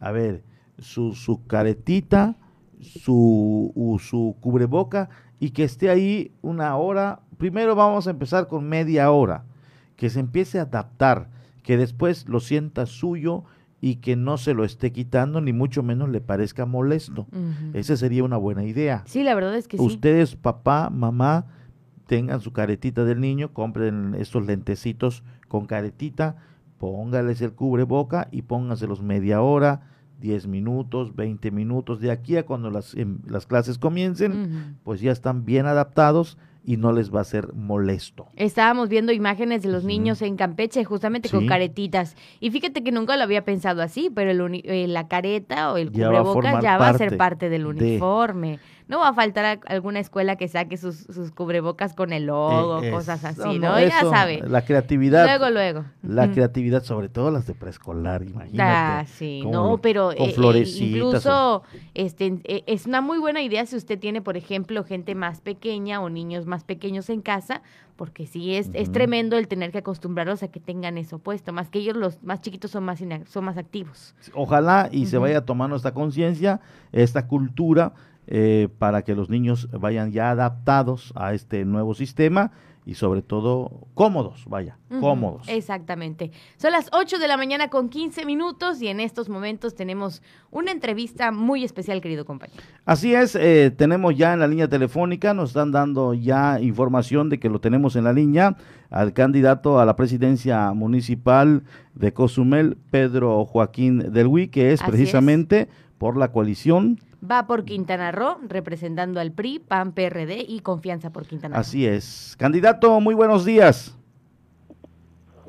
A ver, su, su caretita, su, u- su cubreboca y que esté ahí una hora. Primero vamos a empezar con media hora, que se empiece a adaptar, que después lo sienta suyo y que no se lo esté quitando, ni mucho menos le parezca molesto. Esa sería una buena idea. Sí, la verdad es que sí. Ustedes, papá, mamá, tengan su caretita del niño, compren estos lentecitos con caretita, póngales el cubreboca y pónganselos media hora, 10 minutos, 20 minutos, de aquí a cuando las, em, las clases comiencen, pues ya están bien adaptados y no les va a ser molesto. Estábamos viendo imágenes de los niños en Campeche, justamente con caretitas. Y fíjate que nunca lo había pensado así, pero el uni- eh, la careta o el Ya va a cubrebocas ya va a ser parte del de- uniforme. No va a faltar a- alguna escuela que saque sus, sus cubrebocas con el logo, Eh, es- cosas así, no, ya sabe. La creatividad. Luego, luego. La creatividad, sobre todo las de preescolar, imagínate. Ah, sí, con- no, pero con eh, eh, o- incluso este, eh, es una muy buena idea si usted tiene, por ejemplo, gente más pequeña o niños más pequeños en casa, porque sí es, es tremendo el tener que acostumbrarlos a que tengan eso puesto, más que ellos los más chiquitos son más, son más activos. Ojalá y se vaya tomando esta conciencia, esta cultura, eh, para que los niños vayan ya adaptados a este nuevo sistema y sobre todo cómodos, vaya, cómodos. Exactamente. Son las 8 de la mañana con 15 minutos y en estos momentos tenemos una entrevista muy especial, querido compañero. Así es, eh, tenemos ya en la línea telefónica, nos están dando ya información de que lo tenemos en la línea al candidato a la presidencia municipal de Cozumel, Pedro Joaquín del Huy, que es Así es. precisamente por la coalición. Va por Quintana Roo, representando al PRI, PAN, PRD y Confianza por Quintana Roo. Así es. Candidato, muy buenos días.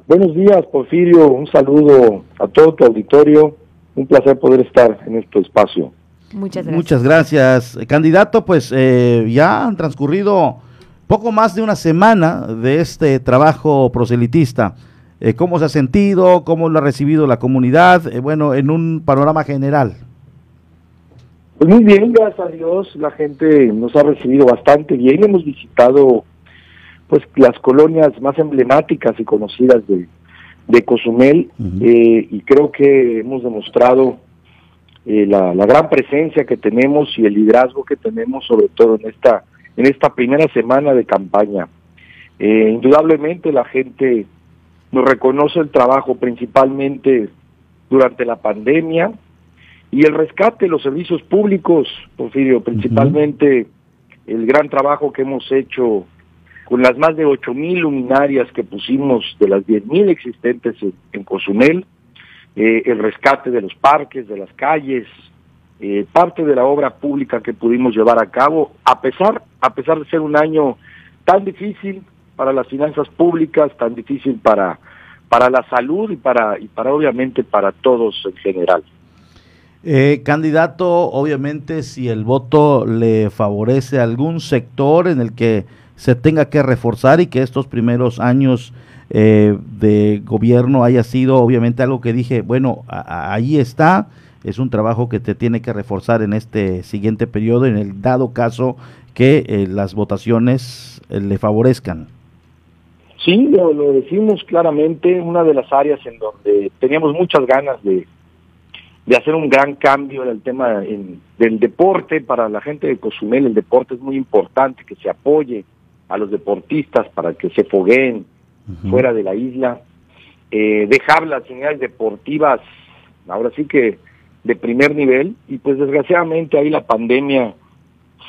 Buenos días, Porfirio. Un saludo a todo tu auditorio. Un placer poder estar en este espacio. Muchas gracias. Muchas gracias. Eh, Candidato, pues eh, ya han transcurrido poco más de una semana de este trabajo proselitista. Eh, ¿Cómo se ha sentido? ¿Cómo lo ha recibido la comunidad? Eh, bueno, en un panorama general. Pues muy bien, gracias a Dios. La gente nos ha recibido bastante bien. Hemos visitado pues las colonias más emblemáticas y conocidas de, de Cozumel eh, y creo que hemos demostrado eh, la, la gran presencia que tenemos y el liderazgo que tenemos sobre todo en esta en esta primera semana de campaña. Eh, indudablemente la gente nos reconoce el trabajo principalmente durante la pandemia y el rescate de los servicios públicos, Porfirio, principalmente el gran trabajo que hemos hecho con las más de ocho mil luminarias que pusimos de las diez mil existentes en, en Cozumel, eh, el rescate de los parques, de las calles, eh, parte de la obra pública que pudimos llevar a cabo, a pesar, a pesar de ser un año tan difícil para las finanzas públicas, tan difícil para, para la salud y para, y para obviamente para todos en general. Eh, candidato, obviamente, si el voto le favorece a algún sector en el que se tenga que reforzar y que estos primeros años eh, de gobierno haya sido, obviamente, algo que dije, bueno, ahí está, es un trabajo que te tiene que reforzar en este siguiente periodo, en el dado caso que eh, las votaciones eh, le favorezcan. Sí, lo, lo decimos claramente, una de las áreas en donde teníamos muchas ganas de, de hacer un gran cambio en el tema en- del deporte para la gente de Cozumel. El deporte es muy importante, que se apoye a los deportistas para que se fogueen fuera de la isla. Eh, dejar las unidades deportivas, ahora sí que de primer nivel, y pues desgraciadamente ahí la pandemia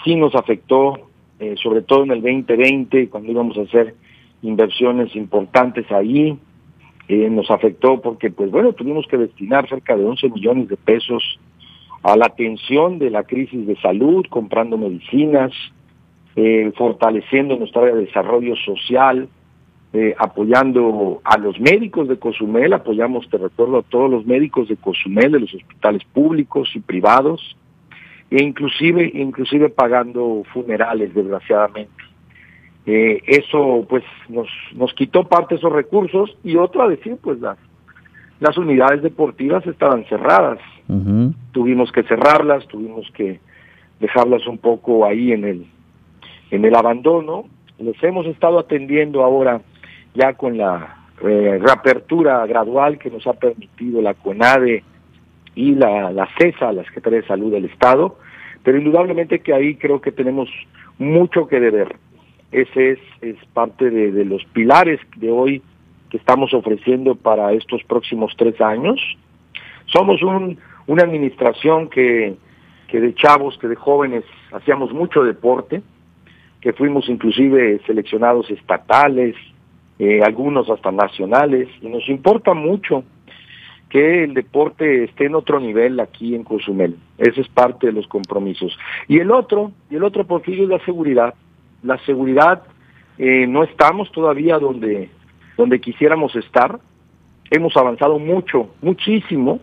sí nos afectó, eh, sobre todo en el 2020, cuando íbamos a hacer inversiones importantes ahí, eh, nos afectó porque, pues bueno, tuvimos que destinar cerca de 11 millones de pesos a la atención de la crisis de salud, comprando medicinas, eh, fortaleciendo nuestra área de desarrollo social, eh, apoyando a los médicos de Cozumel, apoyamos, te recuerdo, a todos los médicos de Cozumel, de los hospitales públicos y privados, e inclusive, inclusive pagando funerales, desgraciadamente. Eh, eso pues nos, nos quitó parte de esos recursos y otro a decir pues las, las unidades deportivas estaban cerradas. Tuvimos que cerrarlas tuvimos que dejarlas un poco ahí en el en el abandono. Les hemos estado atendiendo ahora ya con la eh, reapertura gradual que nos ha permitido la CONADE y la, la CESA, la Secretaría de Salud del Estado, pero indudablemente que ahí creo que tenemos mucho que deber. Ese es, es parte de, los pilares de hoy que estamos ofreciendo para estos próximos tres años. Somos un, una administración que, que de chavos, que de jóvenes hacíamos mucho deporte, que fuimos inclusive seleccionados estatales, eh, algunos hasta nacionales, y nos importa mucho que el deporte esté en otro nivel aquí en Cozumel. Ese es parte de los compromisos. Y el otro, y el otro Porfirio es la seguridad. La seguridad eh, no estamos todavía donde, donde quisiéramos estar. Hemos avanzado mucho, muchísimo,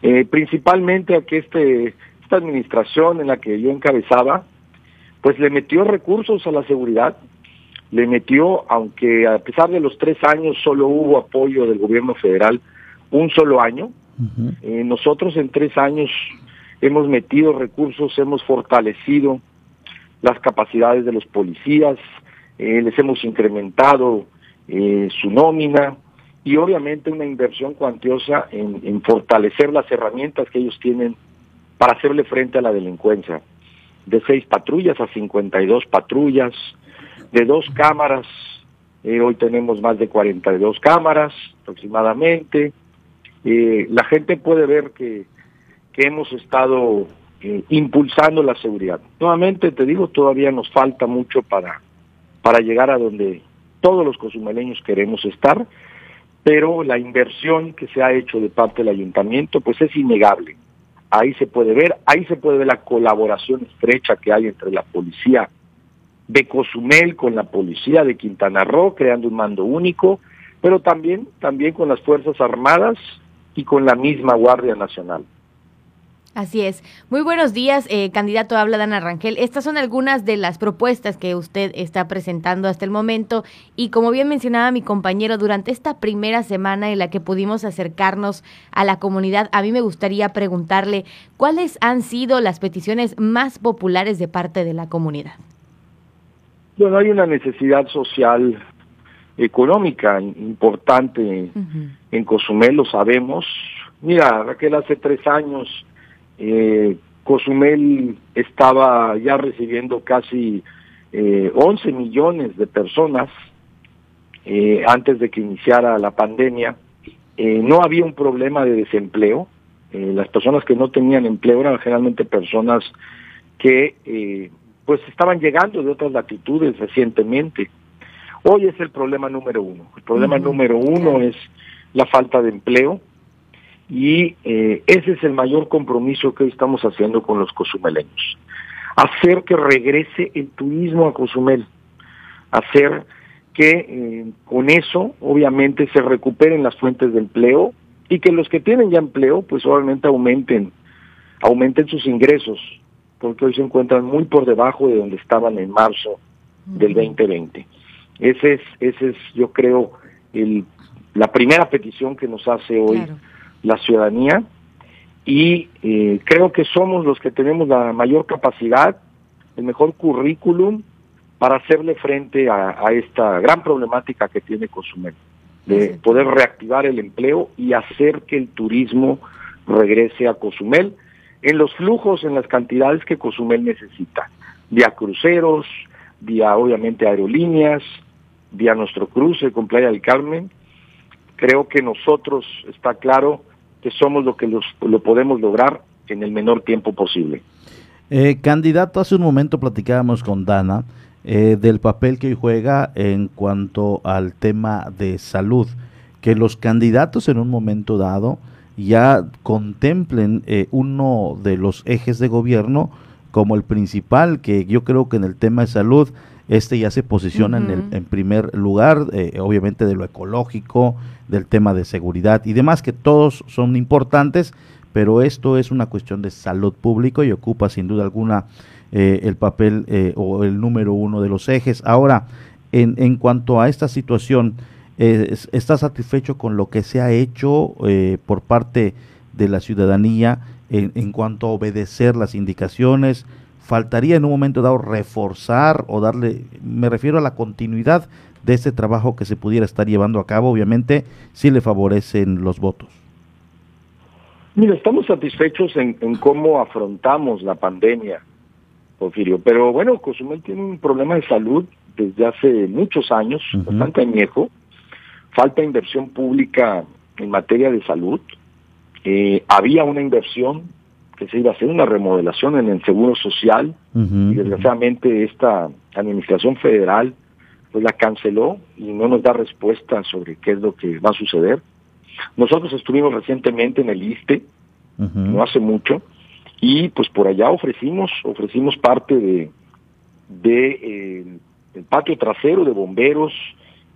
eh, principalmente a que este, esta administración en la que yo encabezaba, pues le metió recursos a la seguridad, le metió, aunque a pesar de los tres años solo hubo apoyo del gobierno federal, un solo año, eh, nosotros en tres años hemos metido recursos, hemos fortalecido las capacidades de los policías, eh, les hemos incrementado eh, su nómina y obviamente una inversión cuantiosa en, fortalecer las herramientas que ellos tienen para hacerle frente a la delincuencia. De seis patrullas a 52 patrullas, de dos cámaras, eh, hoy tenemos más de 42 cámaras aproximadamente. Eh, la gente puede ver que, que hemos estado eh, impulsando la seguridad. Nuevamente te digo, todavía nos falta mucho para, para llegar a donde todos los cozumeleños queremos estar, pero la inversión que se ha hecho de parte del ayuntamiento pues es innegable. Ahí se puede ver, ahí se puede ver la colaboración estrecha que hay entre la policía de Cozumel con la policía de Quintana Roo, creando un mando único, pero también, también con las Fuerzas Armadas y con la misma Guardia Nacional. Así es. Muy buenos días, eh, candidato habla Dana Rangel. Estas son algunas de las propuestas que usted está presentando hasta el momento y como bien mencionaba mi compañero, durante esta primera semana en la que pudimos acercarnos a la comunidad, a mí me gustaría preguntarle cuáles han sido las peticiones más populares de parte de la comunidad. Bueno, hay una necesidad social económica importante en Cozumel, lo sabemos. Mira, Raquel, hace tres años eh, Cozumel estaba ya recibiendo casi eh, 11 millones de personas eh, antes de que iniciara la pandemia. Eh, no había un problema de desempleo. Eh, las personas que no tenían empleo eran generalmente personas que eh, pues estaban llegando de otras latitudes recientemente. Hoy es el problema número uno. El problema número uno es la falta de empleo y eh, ese es el mayor compromiso que hoy estamos haciendo con los cozumeleños. Hacer que regrese el turismo a Cozumel, hacer que eh, con eso obviamente se recuperen las fuentes de empleo y que los que tienen ya empleo pues obviamente aumenten, aumenten sus ingresos porque hoy se encuentran muy por debajo de donde estaban en marzo del 2020. Ese es, ese es yo creo, el, la primera petición que nos hace hoy la ciudadanía y eh, creo que somos los que tenemos la mayor capacidad, el mejor currículum para hacerle frente a, a esta gran problemática que tiene Cozumel, de poder reactivar el empleo y hacer que el turismo regrese a Cozumel en los flujos, en las cantidades que Cozumel necesita, vía cruceros, vía obviamente aerolíneas, vía nuestro cruce con Playa del Carmen. Creo que nosotros, está claro, que somos lo que los, lo podemos lograr en el menor tiempo posible. Eh, candidato, hace un momento platicábamos con Dana eh, del papel que hoy juega en cuanto al tema de salud, que los candidatos en un momento dado ya contemplen eh, uno de los ejes de gobierno como el principal, que yo creo que en el tema de salud, este ya se posiciona en, el, en primer lugar, eh, obviamente de lo ecológico, del tema de seguridad y demás, que todos son importantes, pero esto es una cuestión de salud pública y ocupa sin duda alguna eh, el papel eh, o el número uno de los ejes. Ahora, en, en cuanto a esta situación, eh, ¿está satisfecho con lo que se ha hecho por parte de la ciudadanía en, en, cuanto a obedecer las indicaciones? ¿Faltaría en un momento dado reforzar o darle, me refiero a la continuidad de este trabajo que se pudiera estar llevando a cabo, obviamente, si le favorecen los votos? Mira, estamos satisfechos en, en cómo afrontamos la pandemia, Porfirio, pero bueno, Cozumel tiene un problema de salud desde hace muchos años, uh -huh. bastante añejo, falta inversión pública en materia de salud, eh, había una inversión que se iba a hacer una remodelación en el seguro social uh -huh. y desgraciadamente esta administración federal pues la canceló y no nos da respuesta sobre qué es lo que va a suceder. Nosotros estuvimos recientemente en el ISTE, uh -huh. no hace mucho, y pues por allá ofrecimos, ofrecimos parte de, de eh, el patio trasero de bomberos,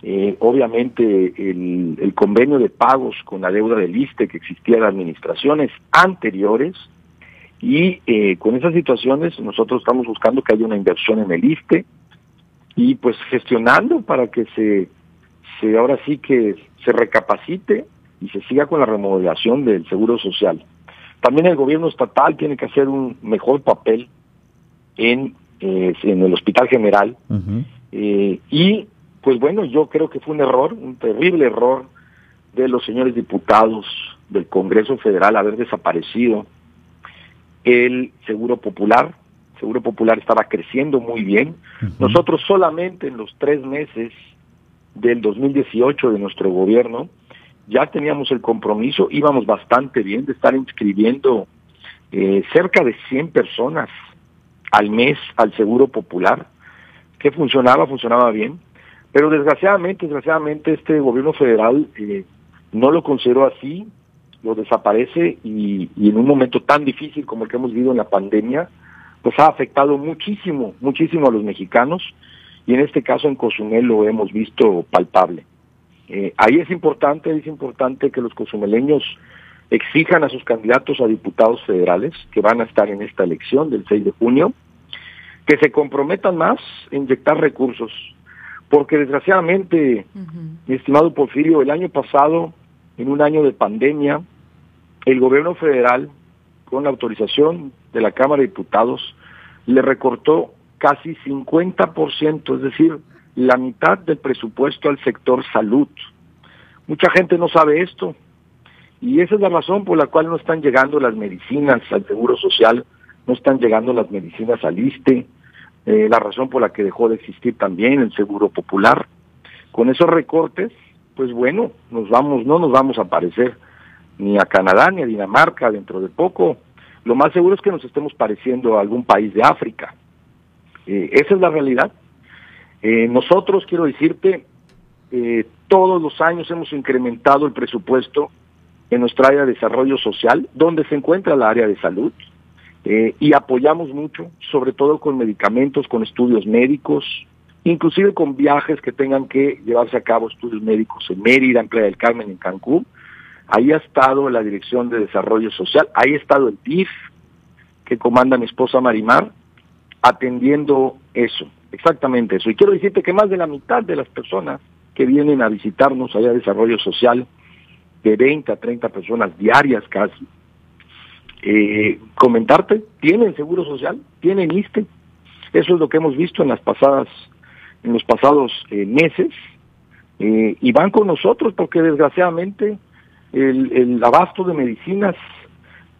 eh, obviamente el, el, convenio de pagos con la deuda del ISTE que existía de administraciones anteriores y eh, con esas situaciones nosotros estamos buscando que haya una inversión en el ISTE y pues gestionando para que se, se ahora sí que se recapacite y se siga con la remodelación del seguro social. También el gobierno estatal tiene que hacer un mejor papel en, eh, en el Hospital General. eh, y pues bueno, yo creo que fue un error, un terrible error de los señores diputados del Congreso Federal haber desaparecido el Seguro Popular. Seguro Popular estaba creciendo muy bien. Nosotros solamente en los tres meses del 2018 de nuestro gobierno ya teníamos el compromiso, íbamos bastante bien de estar inscribiendo eh, cerca de 100 personas al mes al Seguro Popular, que funcionaba, funcionaba bien, pero desgraciadamente, desgraciadamente este gobierno federal eh, no lo consideró así, lo desaparece y, y, en un momento tan difícil como el que hemos vivido en la pandemia, pues ha afectado muchísimo, muchísimo a los mexicanos y en este caso en Cozumel lo hemos visto palpable. Eh, ahí es importante, es importante que los cozumeleños exijan a sus candidatos a diputados federales que van a estar en esta elección del 6 de junio, que se comprometan más a inyectar recursos, porque desgraciadamente, uh -huh. mi estimado Porfirio, el año pasado, en un año de pandemia, el gobierno federal, con la autorización de la Cámara de Diputados, le recortó casi 50%, es decir, la mitad del presupuesto al sector salud. Mucha gente no sabe esto y esa es la razón por la cual no están llegando las medicinas al Seguro Social, no están llegando las medicinas al ISTE, eh, la razón por la que dejó de existir también el Seguro Popular. Con esos recortes, pues bueno, nos vamos, no nos vamos a parecer ni a Canadá ni a Dinamarca dentro de poco. Lo más seguro es que nos estemos pareciendo a algún país de África. Eh, esa es la realidad. Eh, nosotros, quiero decirte, eh, todos los años hemos incrementado el presupuesto en nuestra área de desarrollo social, donde se encuentra la área de salud, eh, y apoyamos mucho, sobre todo con medicamentos, con estudios médicos, inclusive con viajes que tengan que llevarse a cabo estudios médicos en Mérida, en Playa del Carmen, en Cancún. Ahí ha estado la Dirección de Desarrollo Social, ahí ha estado el DIF, que comanda mi esposa Marimar, atendiendo eso, exactamente eso. Y quiero decirte que más de la mitad de las personas que vienen a visitarnos allá de Desarrollo Social, de 20 a 30 personas diarias casi, eh, comentarte, tienen seguro social, tienen ISTE. Eso es lo que hemos visto en las pasadas, en los pasados eh, meses, eh, y van con nosotros porque desgraciadamente el, abasto de medicinas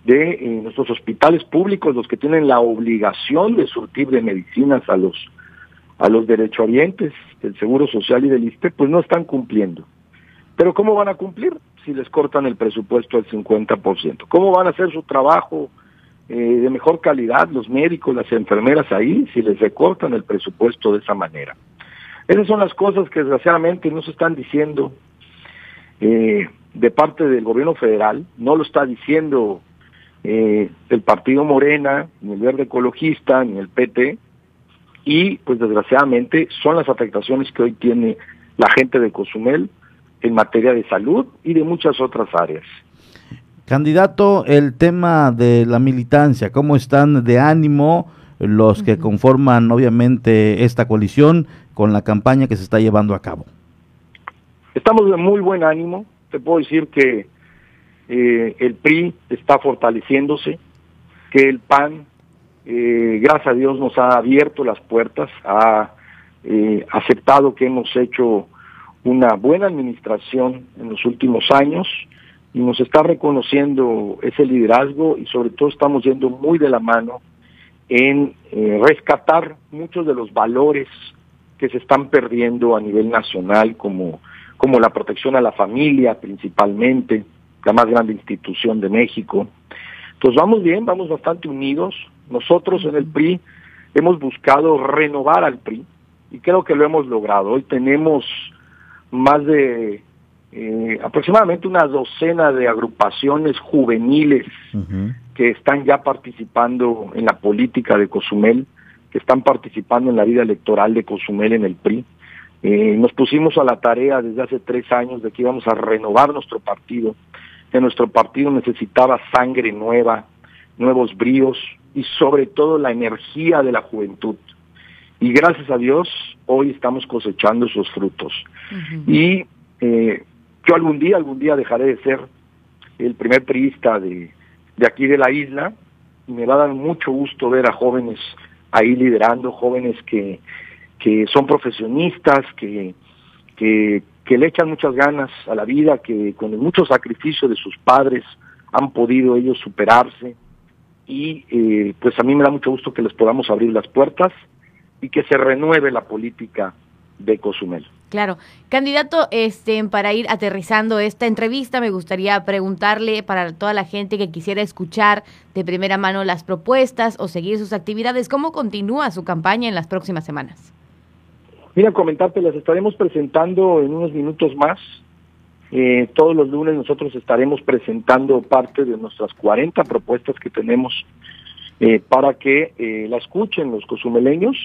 de eh, nuestros hospitales públicos, los que tienen la obligación de surtir de medicinas a los a los derechohabientes del Seguro Social y del ISTE, pues no están cumpliendo. Pero ¿cómo van a cumplir si les cortan el presupuesto al 50%? ¿Cómo van a hacer su trabajo eh, de mejor calidad los médicos, las enfermeras ahí, si les recortan el presupuesto de esa manera? Esas son las cosas que desgraciadamente no se están diciendo eh, de parte del gobierno federal, no lo está diciendo eh, el partido Morena, ni el Verde Ecologista, ni el PT, y pues desgraciadamente son las afectaciones que hoy tiene la gente de Cozumel en materia de salud y de muchas otras áreas. Candidato, el tema de la militancia, ¿cómo están de ánimo los que conforman obviamente esta coalición con la campaña que se está llevando a cabo? Estamos de muy buen ánimo, te puedo decir que eh, el PRI está fortaleciéndose, que el PAN eh, gracias a Dios nos ha abierto las puertas, ha eh, aceptado que hemos hecho una buena administración en los últimos años y nos está reconociendo ese liderazgo y sobre todo estamos yendo muy de la mano en eh, rescatar muchos de los valores que se están perdiendo a nivel nacional como como la protección a la familia principalmente, la más grande institución de México. Pues vamos bien, vamos bastante unidos, nosotros en el PRI hemos buscado renovar al PRI y creo que lo hemos logrado. Hoy tenemos más de eh, aproximadamente una docena de agrupaciones juveniles uh -huh. que están ya participando en la política de Cozumel, que están participando en la vida electoral de Cozumel en el PRI. Eh, nos pusimos a la tarea desde hace tres años de que íbamos a renovar nuestro partido, que nuestro partido necesitaba sangre nueva, nuevos bríos y sobre todo la energía de la juventud. Y gracias a Dios hoy estamos cosechando esos frutos. Y eh, yo algún día, algún día dejaré de ser el primer priista de, de aquí de la isla y me va a dar mucho gusto ver a jóvenes ahí liderando, jóvenes que, que son profesionistas, que, que, le echan muchas ganas a la vida, que con el mucho sacrificio de sus padres han podido ellos superarse y eh, pues a mí me da mucho gusto que les podamos abrir las puertas y que se renueve la política de Cozumel. Claro. Candidato, este, para ir aterrizando esta entrevista, me gustaría preguntarle para toda la gente que quisiera escuchar de primera mano las propuestas o seguir sus actividades, ¿cómo continúa su campaña en las próximas semanas? Mira, comentarte, las estaremos presentando en unos minutos más. Eh, todos los lunes nosotros estaremos presentando parte de nuestras 40 propuestas que tenemos eh, para que eh, la escuchen los cozumeleños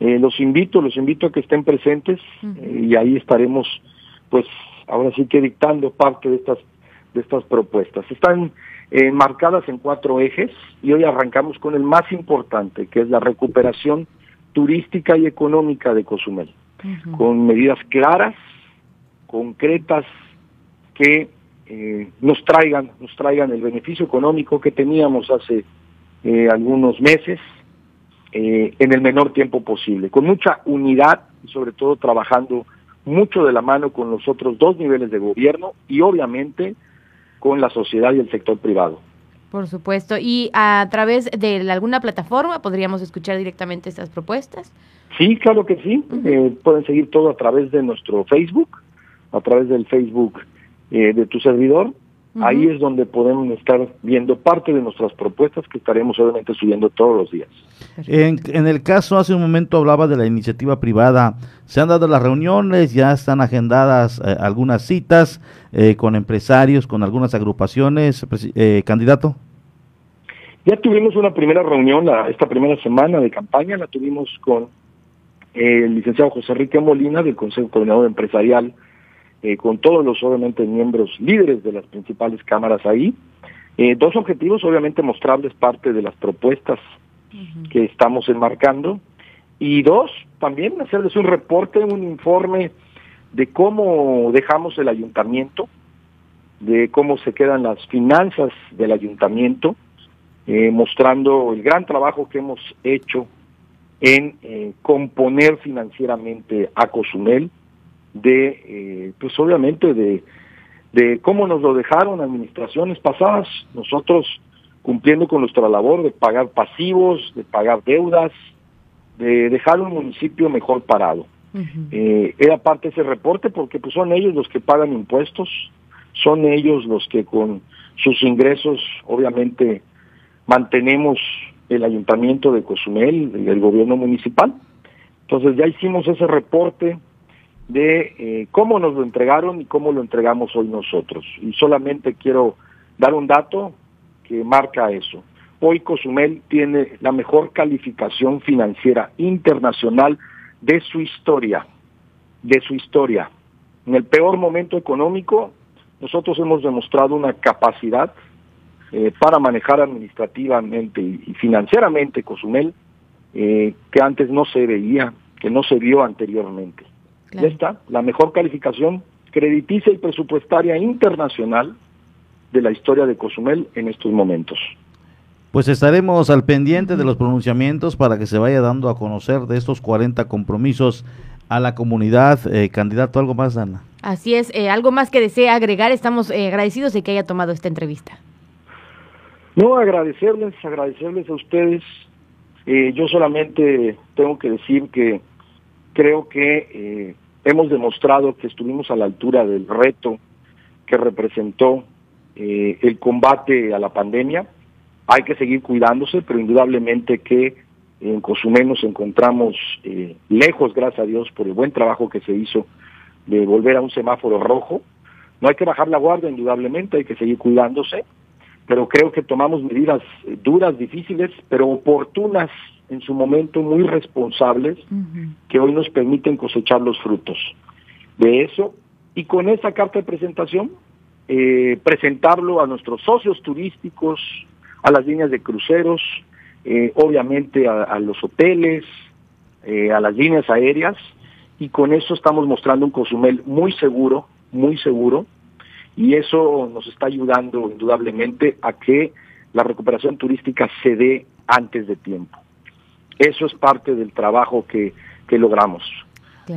eh, los invito, los invito a que estén presentes eh, y ahí estaremos, pues, ahora sí que dictando parte de estas de estas propuestas. Están eh, marcadas en cuatro ejes y hoy arrancamos con el más importante, que es la recuperación turística y económica de Cozumel, con medidas claras, concretas, que nos traigan, nos traigan el beneficio económico que teníamos hace algunos meses eh, en el menor tiempo posible, con mucha unidad y sobre todo trabajando mucho de la mano con los otros dos niveles de gobierno y obviamente con la sociedad y el sector privado. Por supuesto. ¿Y a través de alguna plataforma podríamos escuchar directamente estas propuestas? Sí, claro que sí. Eh, pueden seguir todo a través de nuestro Facebook, a través del Facebook eh, de tu servidor Ahí es donde podemos estar viendo parte de nuestras propuestas que estaremos obviamente subiendo todos los días. En, el caso, hace un momento hablaba de la iniciativa privada. ¿Se han dado las reuniones? ¿Ya están agendadas eh, algunas citas eh, con empresarios, con algunas agrupaciones, eh, candidato? Ya tuvimos una primera reunión la, esta primera semana de campaña, la tuvimos con el licenciado José Enrique Molina del Consejo Coordinador Empresarial eh, con todos los obviamente miembros líderes de las principales cámaras ahí. Eh, dos objetivos, obviamente mostrarles parte de las propuestas que estamos enmarcando. Y dos, también hacerles un reporte, un informe de cómo dejamos el ayuntamiento, de cómo se quedan las finanzas del ayuntamiento, eh, mostrando el gran trabajo que hemos hecho en componer financieramente a Cozumel, de, eh, pues obviamente de, de cómo nos lo dejaron administraciones pasadas, nosotros cumpliendo con nuestra labor de pagar pasivos, de pagar deudas, de dejar un municipio mejor parado. eh, era parte de ese reporte porque pues son ellos los que pagan impuestos, son ellos los que con sus ingresos obviamente mantenemos el ayuntamiento de Cozumel y el gobierno municipal. Entonces ya hicimos ese reporte, de eh, cómo nos lo entregaron y cómo lo entregamos hoy nosotros. Y solamente quiero dar un dato que marca eso. Hoy Cozumel tiene la mejor calificación financiera internacional de su historia, de su historia. En el peor momento económico, nosotros hemos demostrado una capacidad eh, para manejar administrativamente y, financieramente Cozumel eh, que antes no se veía, que no se vio anteriormente. Ya está, la mejor calificación crediticia y presupuestaria internacional de la historia de Cozumel en estos momentos. Pues estaremos al pendiente de los pronunciamientos para que se vaya dando a conocer de estos 40 compromisos a la comunidad. Eh, candidato, ¿algo más, Ana? Así es, eh, algo más que desea agregar. Estamos eh, agradecidos de que haya tomado esta entrevista. No, agradecerles, agradecerles a ustedes. yo solamente tengo que decir que creo que eh, hemos demostrado que estuvimos a la altura del reto que representó eh, el combate a la pandemia. Hay que seguir cuidándose, pero indudablemente que en Cozumel nos encontramos eh, lejos, gracias a Dios, por el buen trabajo que se hizo de volver a un semáforo rojo. No hay que bajar la guardia, indudablemente, hay que seguir cuidándose, pero creo que tomamos medidas duras, difíciles, pero oportunas en su momento muy responsables que hoy nos permiten cosechar los frutos de eso. Y con esa carta de presentación eh, presentarlo a nuestros socios turísticos, a las líneas de cruceros, eh, obviamente a, los hoteles, eh, a las líneas aéreas y con eso estamos mostrando un Cozumel muy seguro, muy seguro y eso nos está ayudando indudablemente a que la recuperación turística se dé antes de tiempo. Eso es parte del trabajo que, logramos.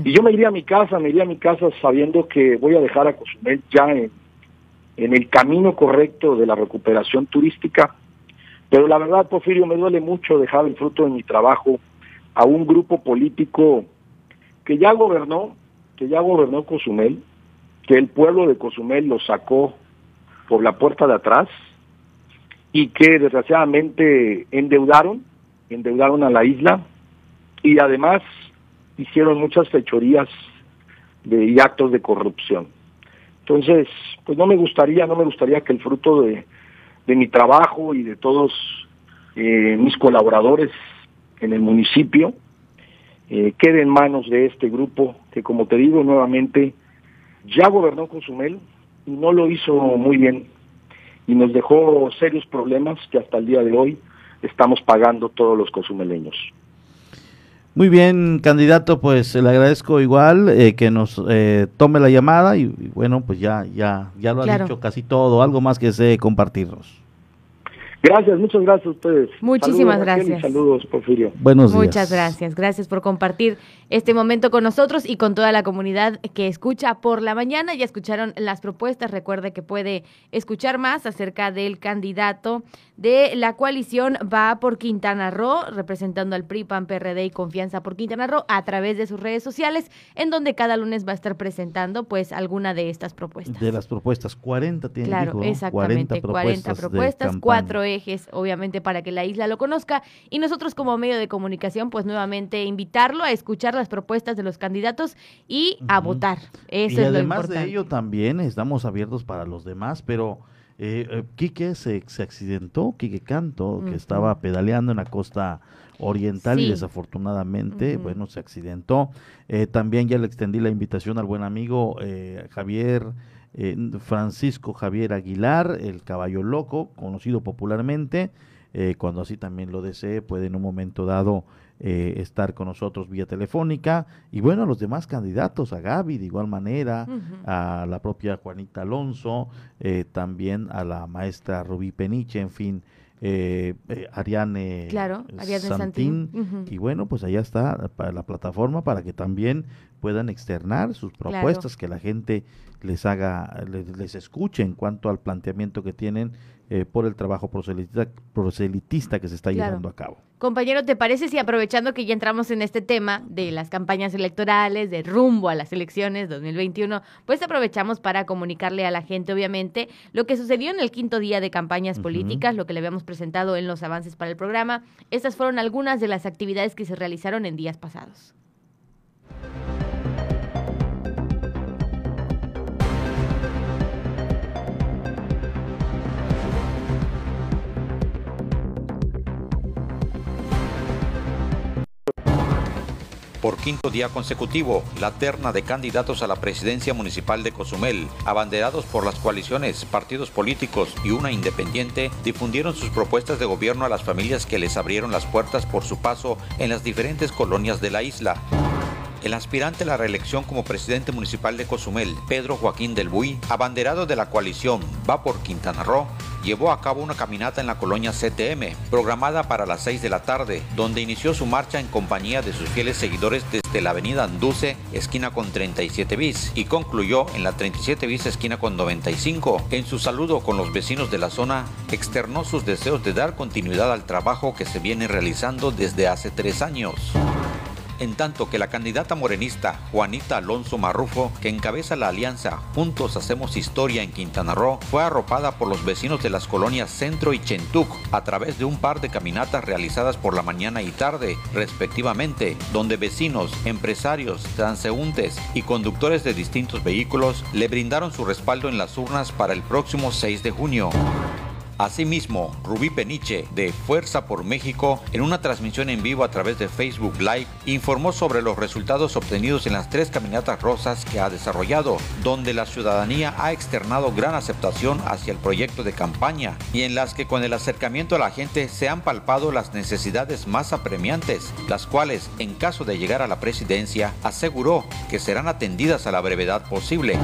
Y yo me iría a mi casa, me iría a mi casa sabiendo que voy a dejar a Cozumel ya en, en el camino correcto de la recuperación turística. Pero la verdad, Porfirio, me duele mucho dejar el fruto de mi trabajo a un grupo político que ya gobernó, que ya gobernó Cozumel, que el pueblo de Cozumel lo sacó por la puerta de atrás y que desgraciadamente endeudaron endeudaron a la isla y además hicieron muchas fechorías de, y actos de corrupción. Entonces, pues no me gustaría, no me gustaría que el fruto de, mi trabajo y de todos eh, mis colaboradores en el municipio eh, quede en manos de este grupo que, como te digo nuevamente, ya gobernó Cozumel y no lo hizo muy bien y nos dejó serios problemas que hasta el día de hoy estamos pagando todos los consumeleños. Muy bien, candidato, pues le agradezco igual eh, que nos eh, tome la llamada y, bueno, pues ya ya ya lo ha dicho casi todo, algo más que desee compartirnos. Gracias, muchas gracias a ustedes. Muchísimas saludos, gracias. saludos, Porfirio. Buenos días. Muchas gracias. Gracias por compartir este momento con nosotros y con toda la comunidad que escucha por la mañana. Ya escucharon las propuestas. Recuerde que puede escuchar más acerca del candidato de la coalición Va por Quintana Roo, representando al PRI, PAN, PRD y Confianza por Quintana Roo a través de sus redes sociales, en donde cada lunes va a estar presentando pues alguna de estas propuestas. De las propuestas, 40 tiene Claro, dijo, ¿no? 40 propuestas, 40 propuestas 4 obviamente, para que la isla lo conozca. Y nosotros como medio de comunicación, pues nuevamente invitarlo a escuchar las propuestas de los candidatos y a uh -huh. votar. Eso y además de ello también estamos abiertos para los demás, pero... Eh, eh Quique se, se, accidentó, Quique Canto, que estaba pedaleando en la costa oriental y desafortunadamente, bueno, se accidentó. Eh, también ya le extendí la invitación al buen amigo eh, Javier eh, Francisco Javier Aguilar, el caballo loco, conocido popularmente, eh, cuando así también lo desee, puede en un momento dado eh, estar con nosotros vía telefónica. Y bueno, a los demás candidatos, a Gaby de igual manera, a la propia Juanita Alonso, también a la maestra Rubí Peniche, en fin. Ariane, claro, Santín. Y bueno, pues allá está para la plataforma para que también puedan externar sus propuestas, que la gente les haga, les, escuche en cuanto al planteamiento que tienen eh, por el trabajo proselitista, proselitista que se está llevando a cabo. Compañero, ¿te parece si aprovechando que ya entramos en este tema de las campañas electorales, de rumbo a las elecciones 2021, pues aprovechamos para comunicarle a la gente, obviamente, lo que sucedió en el quinto día de campañas políticas, lo que le habíamos presentado en los avances para el programa. Estas fueron algunas de las actividades que se realizaron en días pasados. Por quinto día consecutivo, la terna de candidatos a la presidencia municipal de Cozumel, abanderados por las coaliciones, partidos políticos y una independiente, difundieron sus propuestas de gobierno a las familias que les abrieron las puertas por su paso en las diferentes colonias de la isla. El aspirante a la reelección como presidente municipal de Cozumel, Pedro Joaquín del Buy, abanderado de la coalición Va por Quintana Roo, llevó a cabo una caminata en la colonia CTM, programada para las 6 de la tarde, donde inició su marcha en compañía de sus fieles seguidores desde la avenida Anduce, esquina con 37 bis, y concluyó en la 37 bis, esquina con 95. En su saludo con los vecinos de la zona, externó sus deseos de dar continuidad al trabajo que se viene realizando desde hace tres años en tanto que la candidata morenista Juanita Alonso Marrufo, que encabeza la alianza Juntos Hacemos Historia en Quintana Roo, fue arropada por los vecinos de las colonias Centro y Chentuc a través de un par de caminatas realizadas por la mañana y tarde, respectivamente, donde vecinos, empresarios, transeúntes y conductores de distintos vehículos le brindaron su respaldo en las urnas para el próximo 6 de junio. Asimismo, Rubí Peniche, de Fuerza por México, en una transmisión en vivo a través de Facebook Live, informó sobre los resultados obtenidos en las tres caminatas rosas que ha desarrollado, donde la ciudadanía ha externado gran aceptación hacia el proyecto de campaña y en las que con el acercamiento a la gente se han palpado las necesidades más apremiantes, las cuales, en caso de llegar a la presidencia, aseguró que serán atendidas a la brevedad posible.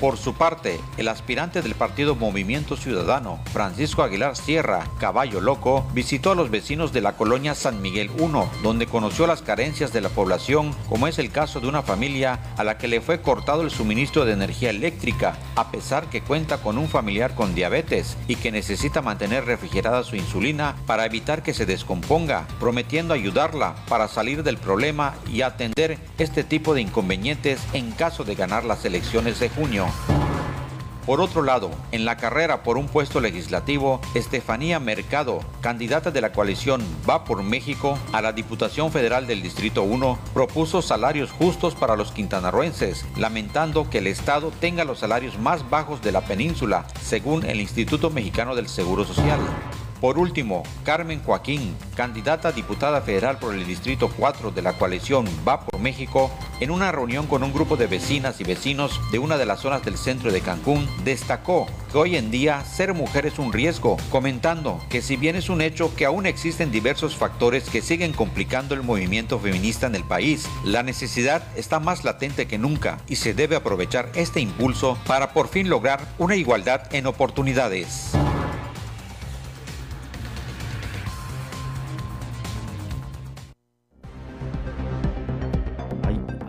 Por su parte, el aspirante del partido Movimiento Ciudadano, Francisco Aguilar Sierra, Caballo Loco, visitó a los vecinos de la colonia San Miguel 1, donde conoció las carencias de la población, como es el caso de una familia a la que le fue cortado el suministro de energía eléctrica, a pesar que cuenta con un familiar con diabetes y que necesita mantener refrigerada su insulina para evitar que se descomponga, prometiendo ayudarla para salir del problema y atender este tipo de inconvenientes en caso de ganar las elecciones de junio. Por otro lado, en la carrera por un puesto legislativo, Estefanía Mercado, candidata de la coalición Va por México a la Diputación Federal del Distrito 1, propuso salarios justos para los quintanarroenses, lamentando que el Estado tenga los salarios más bajos de la península, según el Instituto Mexicano del Seguro Social. Por último, Carmen Joaquín, candidata a diputada federal por el Distrito 4 de la coalición Va por México, en una reunión con un grupo de vecinas y vecinos de una de las zonas del centro de Cancún, destacó que hoy en día ser mujer es un riesgo, comentando que si bien es un hecho que aún existen diversos factores que siguen complicando el movimiento feminista en el país, la necesidad está más latente que nunca y se debe aprovechar este impulso para por fin lograr una igualdad en oportunidades.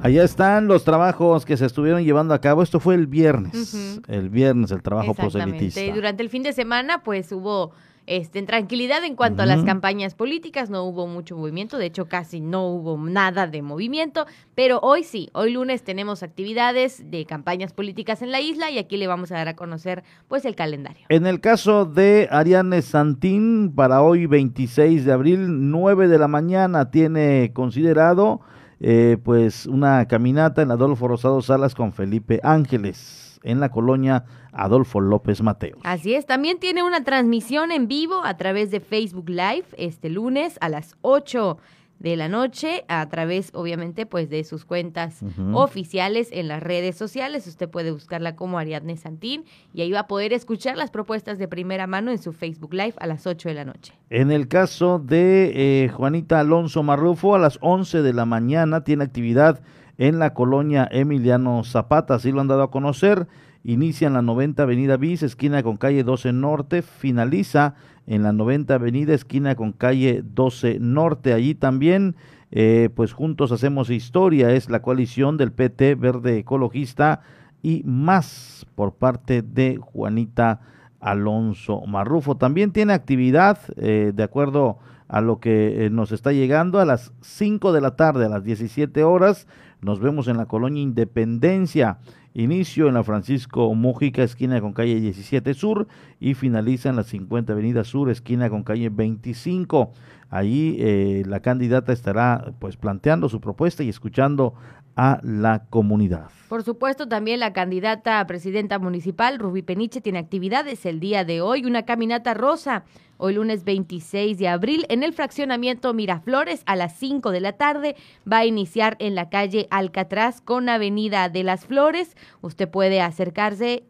Allá están los trabajos que se estuvieron llevando a cabo. Esto fue el viernes, el viernes, el trabajo proselitista. Y durante el fin de semana, pues hubo este, tranquilidad en cuanto a las campañas políticas, no hubo mucho movimiento, de hecho casi no hubo nada de movimiento, pero hoy sí, hoy lunes tenemos actividades de campañas políticas en la isla y aquí le vamos a dar a conocer pues el calendario. En el caso de Ariane Santín, para hoy 26 de abril, 9 de la mañana, tiene considerado eh, pues una caminata en Adolfo Rosado Salas con Felipe Ángeles en la colonia Adolfo López Mateo. Así es, también tiene una transmisión en vivo a través de Facebook Live este lunes a las 8 de la noche a través, obviamente, pues de sus cuentas oficiales en las redes sociales. Usted puede buscarla como Ariadne Santín y ahí va a poder escuchar las propuestas de primera mano en su Facebook Live a las 8 de la noche. En el caso de eh, Juanita Alonso Marrufo, a las 11 de la mañana tiene actividad en la colonia Emiliano Zapata, así lo han dado a conocer. Inicia en la 90 Avenida Bis, esquina con calle 12 Norte, finaliza en la 90 Avenida, esquina con calle 12 Norte. Allí también, eh, pues juntos hacemos historia, es la coalición del PT Verde Ecologista y más por parte de Juanita Alonso Marrufo. También tiene actividad, eh, de acuerdo a lo que eh, nos está llegando, a las 5 de la tarde, a las 17 horas, nos vemos en la colonia Independencia. Inicio en la Francisco Mújica, esquina con calle 17 Sur, y finaliza en la 50 Avenida Sur, esquina con calle 25. Allí eh, la candidata estará pues planteando su propuesta y escuchando a la comunidad. Por supuesto, también la candidata a presidenta municipal, Rubí Peniche, tiene actividades el día de hoy, una caminata rosa, hoy lunes 26 de abril, en el fraccionamiento Miraflores a las 5 de la tarde. Va a iniciar en la calle Alcatraz con Avenida de las Flores. Usted puede acercarse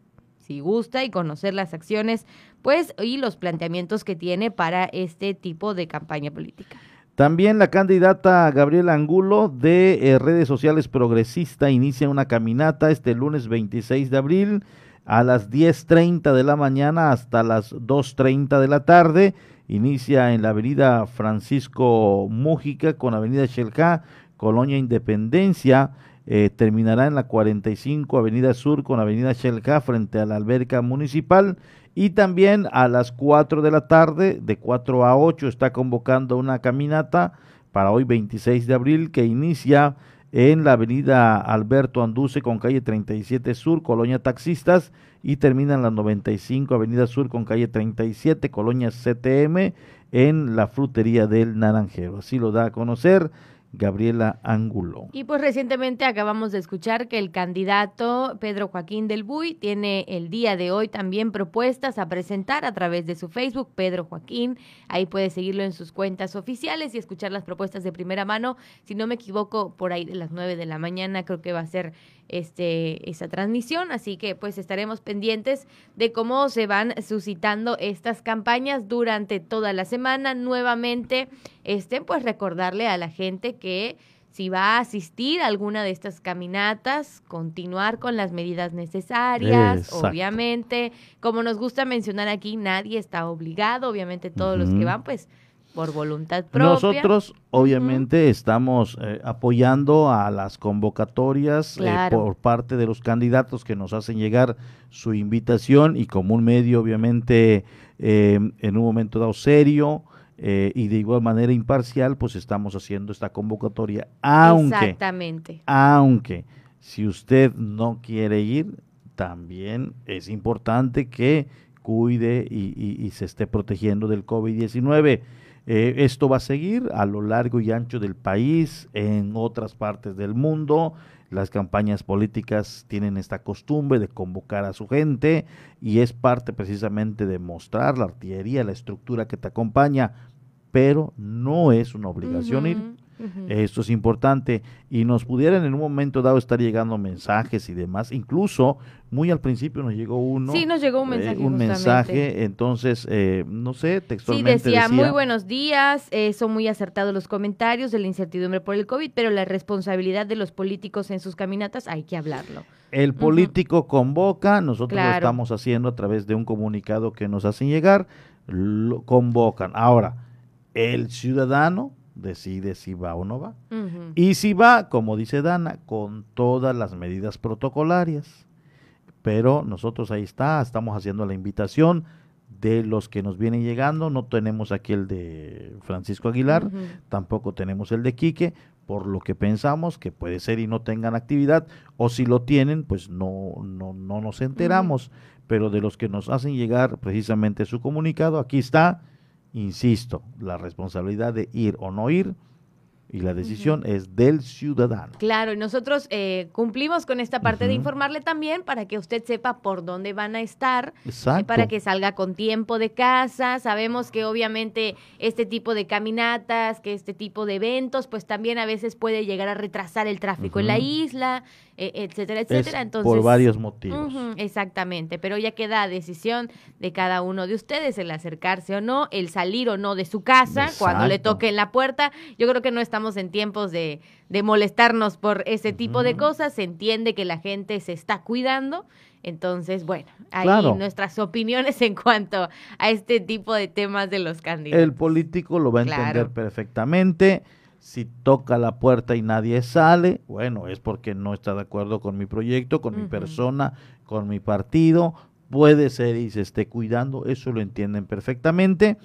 si gusta y conocer las acciones, pues, y los planteamientos que tiene para este tipo de campaña política. También la candidata Gabriela Angulo de eh, redes sociales progresista inicia una caminata este lunes 26 de abril a las 10.30 de la mañana hasta las 2.30 de la tarde. Inicia en la avenida Francisco Mújica con avenida Chelca, Colonia Independencia. Eh, terminará en la 45 Avenida Sur con Avenida Chelca frente a la alberca municipal y también a las 4 de la tarde, de 4 a 8, está convocando una caminata para hoy 26 de abril que inicia en la avenida Alberto Anduce con calle 37 Sur, Colonia Taxistas, y termina en la 95 Avenida Sur con calle 37, Colonia CTM, en la frutería del Naranjero. Así lo da a conocer Gabriela Ángulo. Y pues recientemente acabamos de escuchar que el candidato Pedro Joaquín del Buy tiene el día de hoy también propuestas a presentar a través de su Facebook, Pedro Joaquín. Ahí puede seguirlo en sus cuentas oficiales y escuchar las propuestas de primera mano. Si no me equivoco, por ahí de las 9 de la mañana creo que va a ser este esa transmisión, así que pues estaremos pendientes de cómo se van suscitando estas campañas durante toda la semana. Nuevamente, este pues recordarle a la gente que si va a asistir a alguna de estas caminatas, continuar con las medidas necesarias, Exacto. obviamente. Como nos gusta mencionar aquí, nadie está obligado, obviamente todos los que van, pues por voluntad propia. Nosotros, obviamente, estamos eh, apoyando a las convocatorias eh, por parte de los candidatos que nos hacen llegar su invitación y como un medio, obviamente, eh, en un momento dado serio eh, y de igual manera imparcial, pues estamos haciendo esta convocatoria, aunque, Exactamente. aunque si usted no quiere ir, también es importante que cuide y, y- y se esté protegiendo del COVID-19. Eh, esto va a seguir a lo largo y ancho del país, en otras partes del mundo. Las campañas políticas tienen esta costumbre de convocar a su gente y es parte precisamente de mostrar la artillería, la estructura que te acompaña, pero no es una obligación ir. Esto es importante y nos pudieran en un momento dado estar llegando mensajes y demás. Incluso muy al principio nos llegó uno. Sí, nos llegó un eh, mensaje un justamente. mensaje, entonces, eh, no sé, Sí, textualmente decía, muy buenos días, eh, son muy acertados los comentarios de la incertidumbre por el COVID, pero la responsabilidad de los políticos en sus caminatas hay que hablarlo. El político convoca, nosotros lo estamos haciendo a través de un comunicado que nos hacen llegar, lo convocan. Ahora, el ciudadano decide si va o no va. Y si va, como dice Dana, con todas las medidas protocolarias. Pero nosotros ahí está, estamos haciendo la invitación de los que nos vienen llegando. No tenemos aquí el de Francisco Aguilar, tampoco tenemos el de Quique, por lo que pensamos que puede ser y no tengan actividad, o si lo tienen, pues no, no, no nos enteramos. Pero de los que nos hacen llegar precisamente su comunicado, aquí está, insisto, la responsabilidad de ir o no ir y la decisión es del ciudadano. Claro, y nosotros eh, cumplimos con esta parte de informarle también para que usted sepa por dónde van a estar, eh, Exacto. para que salga con tiempo de casa. Sabemos que obviamente este tipo de caminatas, que este tipo de eventos, pues también a veces puede llegar a retrasar el tráfico en la isla, eh, etcétera, Es etcétera. Entonces, por varios motivos. Exactamente, pero ya queda a decisión de cada uno de ustedes el acercarse o no, el salir o no de su casa cuando le Exacto. toque en la puerta. Yo creo que no estamos en tiempos de, de molestarnos por ese tipo de cosas. Se entiende que la gente se está cuidando. Entonces, bueno, ahí Claro. nuestras opiniones en cuanto a este tipo de temas de los candidatos. El político lo va a entender Claro. perfectamente. Si toca la puerta y nadie sale, bueno, es porque no está de acuerdo con mi proyecto, con mi persona, con mi partido. Puede ser y se esté cuidando, eso lo entienden perfectamente.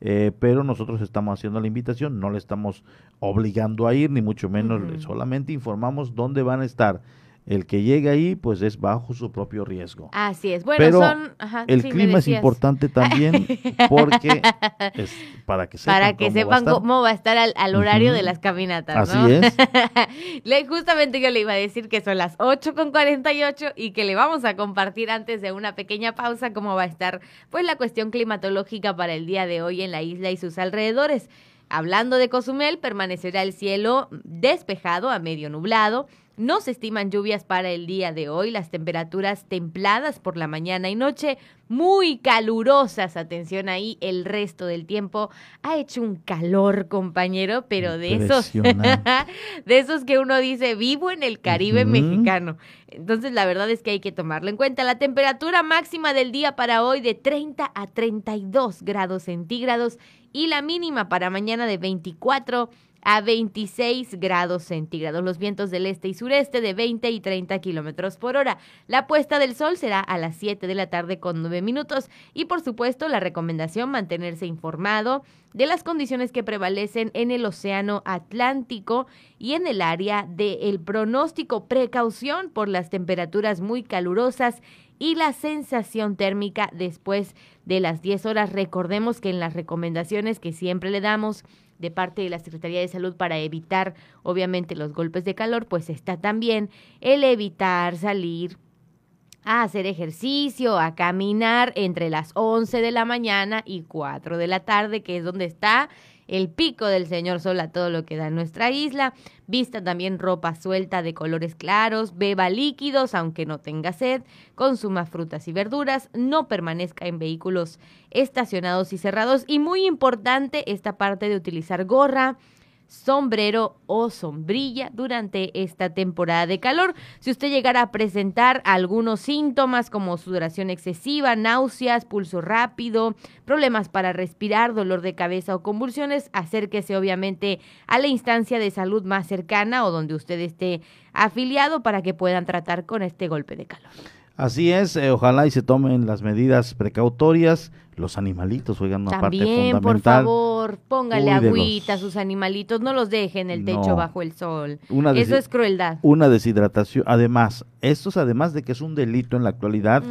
eh, pero nosotros estamos haciendo la invitación, no le estamos obligando a ir, ni mucho menos, solamente informamos dónde van a estar. El que llegue ahí, pues es bajo su propio riesgo. Así es. Bueno, Pero son. ajá, el sí, clima es importante también porque es para que sepan Para que cómo va a sepan estar. cómo va a estar al, al horario de las caminatas, Así ¿no? es. Le- justamente yo le iba a decir que son las 8 con 48 y que le vamos a compartir antes de una pequeña pausa cómo va a estar pues la cuestión climatológica para el día de hoy en la isla y sus alrededores. Hablando de Cozumel, permanecerá el cielo despejado a medio nublado. No se estiman lluvias para el día de hoy. Las temperaturas templadas por la mañana y noche, muy calurosas. Atención ahí, el resto del tiempo ha hecho un calor, compañero, pero de esos, de esos que uno dice, vivo en el Caribe mexicano. Entonces, la verdad es que hay que tomarlo en cuenta. La temperatura máxima del día para hoy de 30 a 32 grados centígrados y la mínima para mañana de 24 a 26 grados centígrados. Los vientos del este y sureste de 20 y 30 kilómetros por hora. La puesta del sol será a las 7 de la tarde con 9 minutos. Y por supuesto, la recomendación mantenerse informado de las condiciones que prevalecen en el Océano Atlántico y en el área del pronóstico. Precaución por las temperaturas muy calurosas y la sensación térmica después de las 10 horas. Recordemos que en las recomendaciones que siempre le damos de parte de la Secretaría de Salud para evitar obviamente los golpes de calor, pues está también el evitar salir a hacer ejercicio, a caminar entre las 11 de la mañana y 4 de la tarde, que es donde está el pico del señor sol a todo lo que da en nuestra isla. Vista también ropa suelta de colores claros, beba líquidos aunque no tenga sed, consuma frutas y verduras, no permanezca en vehículos estacionados y cerrados y muy importante esta parte de utilizar gorra, sombrero o sombrilla durante esta temporada de calor. Si usted llegara a presentar algunos síntomas como sudoración excesiva, náuseas, pulso rápido, problemas para respirar, dolor de cabeza o convulsiones, acérquese obviamente a la instancia de salud más cercana o donde usted esté afiliado para que puedan tratar con este golpe de calor. Así es, eh, ojalá y se tomen las medidas precautorias. Los animalitos juegan una parte fundamental. por favor, póngale agüita a sus animalitos, no los deje en el techo bajo el sol. Eso es crueldad. Una deshidratación, además, esto es además de que es un delito en la actualidad,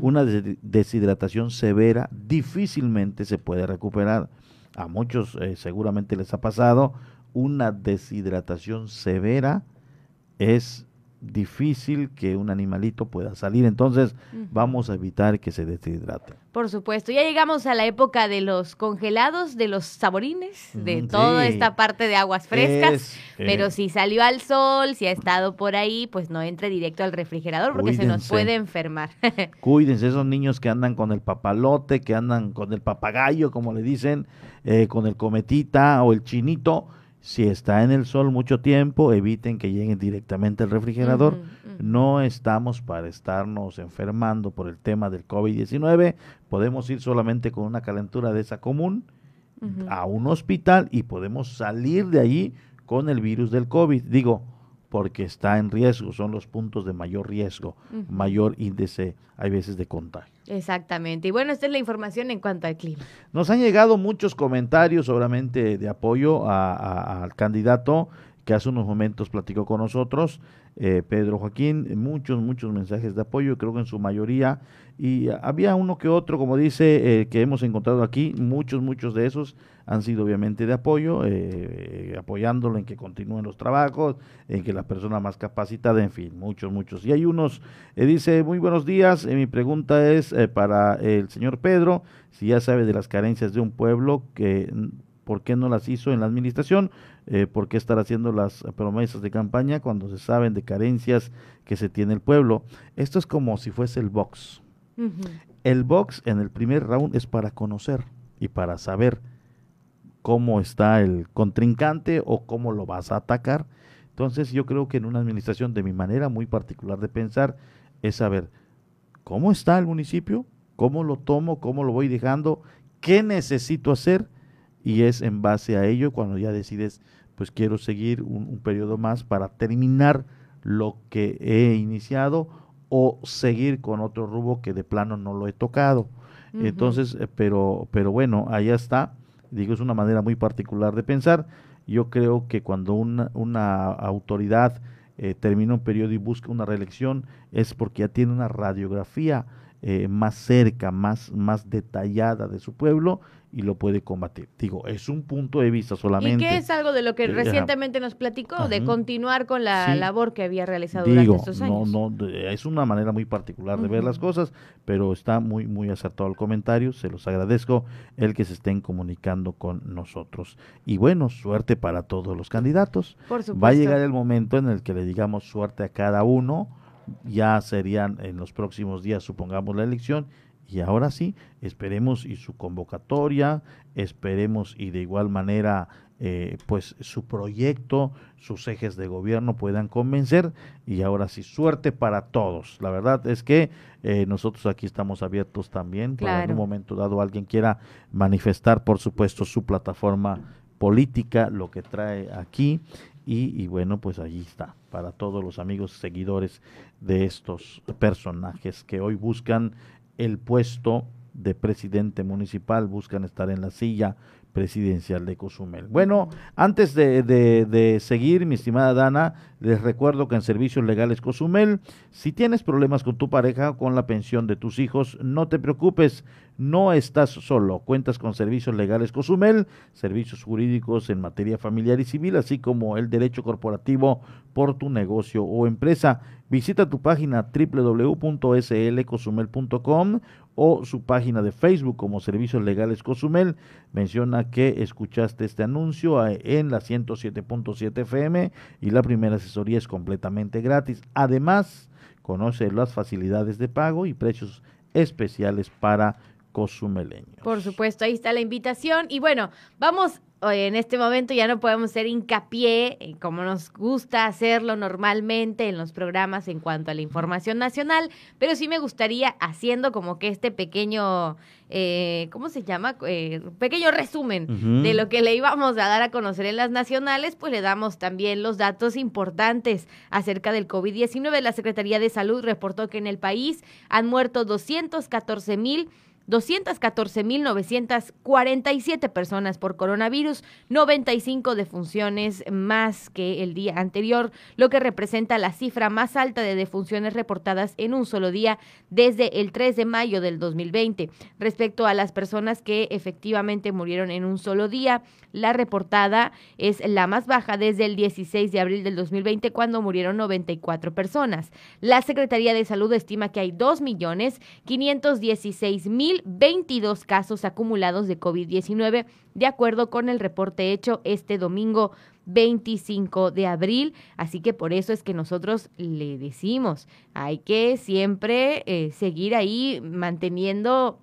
una deshidratación severa difícilmente se puede recuperar. A muchos eh, seguramente les ha pasado, una deshidratación severa es difícil que un animalito pueda salir. Entonces, vamos a evitar que se deshidrate. Por supuesto, ya llegamos a la época de los congelados, de los saborines, de toda esta parte de aguas frescas. pero eh, si salió al sol, si ha estado por ahí, pues no entre directo al refrigerador porque se nos puede enfermar. cuídense, esos niños que andan con el papalote, que andan con el papagayo, como le dicen, eh, con el cometita o el chinito si está en el sol mucho tiempo, eviten que lleguen directamente al refrigerador. No estamos para estarnos enfermando por el tema del COVID-19. Podemos ir solamente con una calentura de esa común a un hospital y podemos salir de allí con el virus del COVID. Digo, porque está en riesgo, son los puntos de mayor riesgo, mayor índice, hay veces, de contagio. Exactamente. Y bueno, esta es la información en cuanto al clima. Nos han llegado muchos comentarios, seguramente, de apoyo al candidato que hace unos momentos platicó con nosotros, eh, Pedro Joaquín, muchos, muchos mensajes de apoyo, creo que en su mayoría, y había uno que otro, como dice, eh, que hemos encontrado aquí, muchos, muchos de esos han sido obviamente de apoyo, eh, apoyándolo en que continúen los trabajos, en que la persona más capacitada, en fin, muchos, muchos. Y hay unos, dice, muy buenos días, mi pregunta es para el señor Pedro, si ya sabe de las carencias de un pueblo que ¿Por qué no las hizo en la administración? Eh, ¿Por qué estar haciendo las promesas de campaña cuando se saben de carencias que se tiene el pueblo? Esto es como si fuese el box. El box en el primer round es para conocer y para saber cómo está el contrincante o cómo lo vas a atacar. Entonces yo creo que en una administración de mi manera muy particular de pensar es saber cómo está el municipio, cómo lo tomo, cómo lo voy dejando, qué necesito hacer y es en base a ello cuando ya decides, pues quiero seguir un, periodo más para terminar lo que he iniciado o seguir con otro rubo que de plano no lo he tocado. Entonces, eh, pero, pero bueno, allá está. Digo, es una manera muy particular de pensar. Yo creo que cuando una, una autoridad eh, termina un periodo y busca una reelección es porque ya tiene una radiografía eh, más cerca, más, más detallada de su pueblo y lo puede combatir. Digo, es un punto de vista solamente. Y que es algo de lo que eh, recientemente nos platicó, de continuar con la labor que había realizado durante estos años. No, no, es una manera muy particular de ver las cosas, pero está muy, muy acertado el comentario. Se los agradezco el que se estén comunicando con nosotros. Y bueno, suerte para todos los candidatos. Va a llegar el momento en el que le digamos suerte a cada uno. Ya serían en los próximos días, supongamos, la elección y ahora sí, esperemos y su convocatoria, esperemos y de igual manera eh, pues su proyecto, sus ejes de gobierno puedan convencer y ahora sí, suerte para todos. La verdad es que eh, nosotros aquí estamos abiertos también para en un momento dado alguien quiera manifestar, por supuesto, su plataforma política, lo que trae aquí y, y, bueno, pues allí está, para todos los amigos seguidores de estos personajes que hoy buscan el puesto de presidente municipal, buscan estar en la silla presidencial de Cozumel. Bueno, antes de, seguir, mi estimada Dana, les recuerdo que en Servicios Legales Cozumel, si tienes problemas con tu pareja o con la pensión de tus hijos, no te preocupes, no estás solo. Cuentas con Servicios Legales Cozumel, servicios jurídicos en materia familiar y civil, así como el derecho corporativo por tu negocio o empresa. Visita tu página www.slcozumel.com o su página de Facebook como Servicios Legales Cozumel. Menciona que escuchaste este anuncio en la 107.7 FM y la primera asesoría es completamente gratis. Además, conoce las facilidades de pago y precios especiales para cozumeleños. Por supuesto, ahí está la invitación. Y bueno, vamos en este momento ya no podemos hacer hincapié, eh, como nos gusta hacerlo normalmente en los programas en cuanto a la información nacional, pero sí me gustaría haciendo como que este pequeño, eh, ¿cómo se llama? Eh, pequeño resumen de lo que le íbamos a dar a conocer en las nacionales, pues le damos también los datos importantes acerca del COVID-19. La Secretaría de Salud reportó que en el país han muerto 214 mil 214.947 personas por coronavirus, 95 defunciones más que el día anterior, lo que representa la cifra más alta de defunciones reportadas en un solo día desde el 3 de mayo del 2020. Respecto a las personas que efectivamente murieron en un solo día, la reportada es la más baja desde el 16 de abril del 2020 cuando murieron 94 personas. La Secretaría de Salud estima que hay 2.516.022 casos acumulados de COVID-19 de acuerdo con el reporte hecho este domingo 25 de abril. Así que por eso es que nosotros le decimos, hay que siempre eh, seguir ahí manteniendo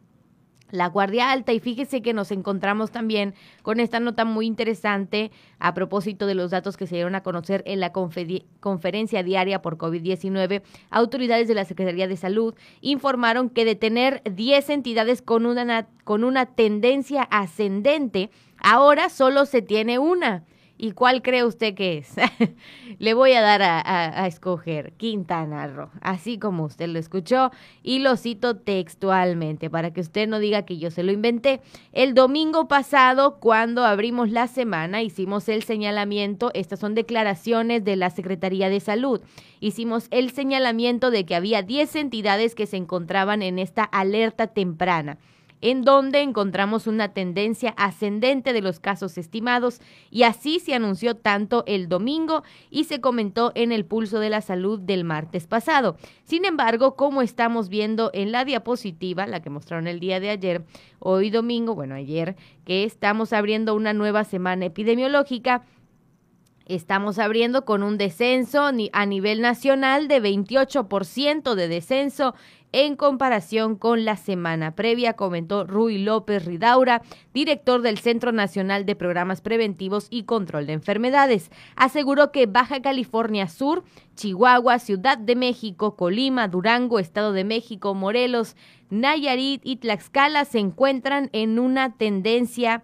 la guardia alta y fíjese que nos encontramos también con esta nota muy interesante a propósito de los datos que se dieron a conocer en la conferencia diaria por COVID-19. Autoridades de la Secretaría de Salud informaron que de tener 10 entidades con una, na- con una tendencia ascendente, ahora solo se tiene una. ¿Y cuál cree usted que es? Le voy a dar a, escoger Quintana Roo, así como usted lo escuchó, y lo cito textualmente para que usted no diga que yo se lo inventé. El domingo pasado, cuando abrimos la semana, hicimos el señalamiento, estas son declaraciones de la Secretaría de Salud, hicimos el señalamiento de que había 10 entidades que se encontraban en esta alerta temprana en donde encontramos una tendencia ascendente de los casos estimados y así se anunció tanto el domingo y se comentó en el pulso de la salud del martes pasado. Sin embargo, como estamos viendo en la diapositiva, la que mostraron el día de ayer, hoy domingo, bueno, ayer, que estamos abriendo una nueva semana epidemiológica, Estamos abriendo con un descenso a nivel nacional de 28% de descenso en comparación con la semana previa, comentó Rui López Ridaura, director del Centro Nacional de Programas Preventivos y Control de Enfermedades. Aseguró que Baja California Sur, Chihuahua, Ciudad de México, Colima, Durango, Estado de México, Morelos, Nayarit y Tlaxcala se encuentran en una tendencia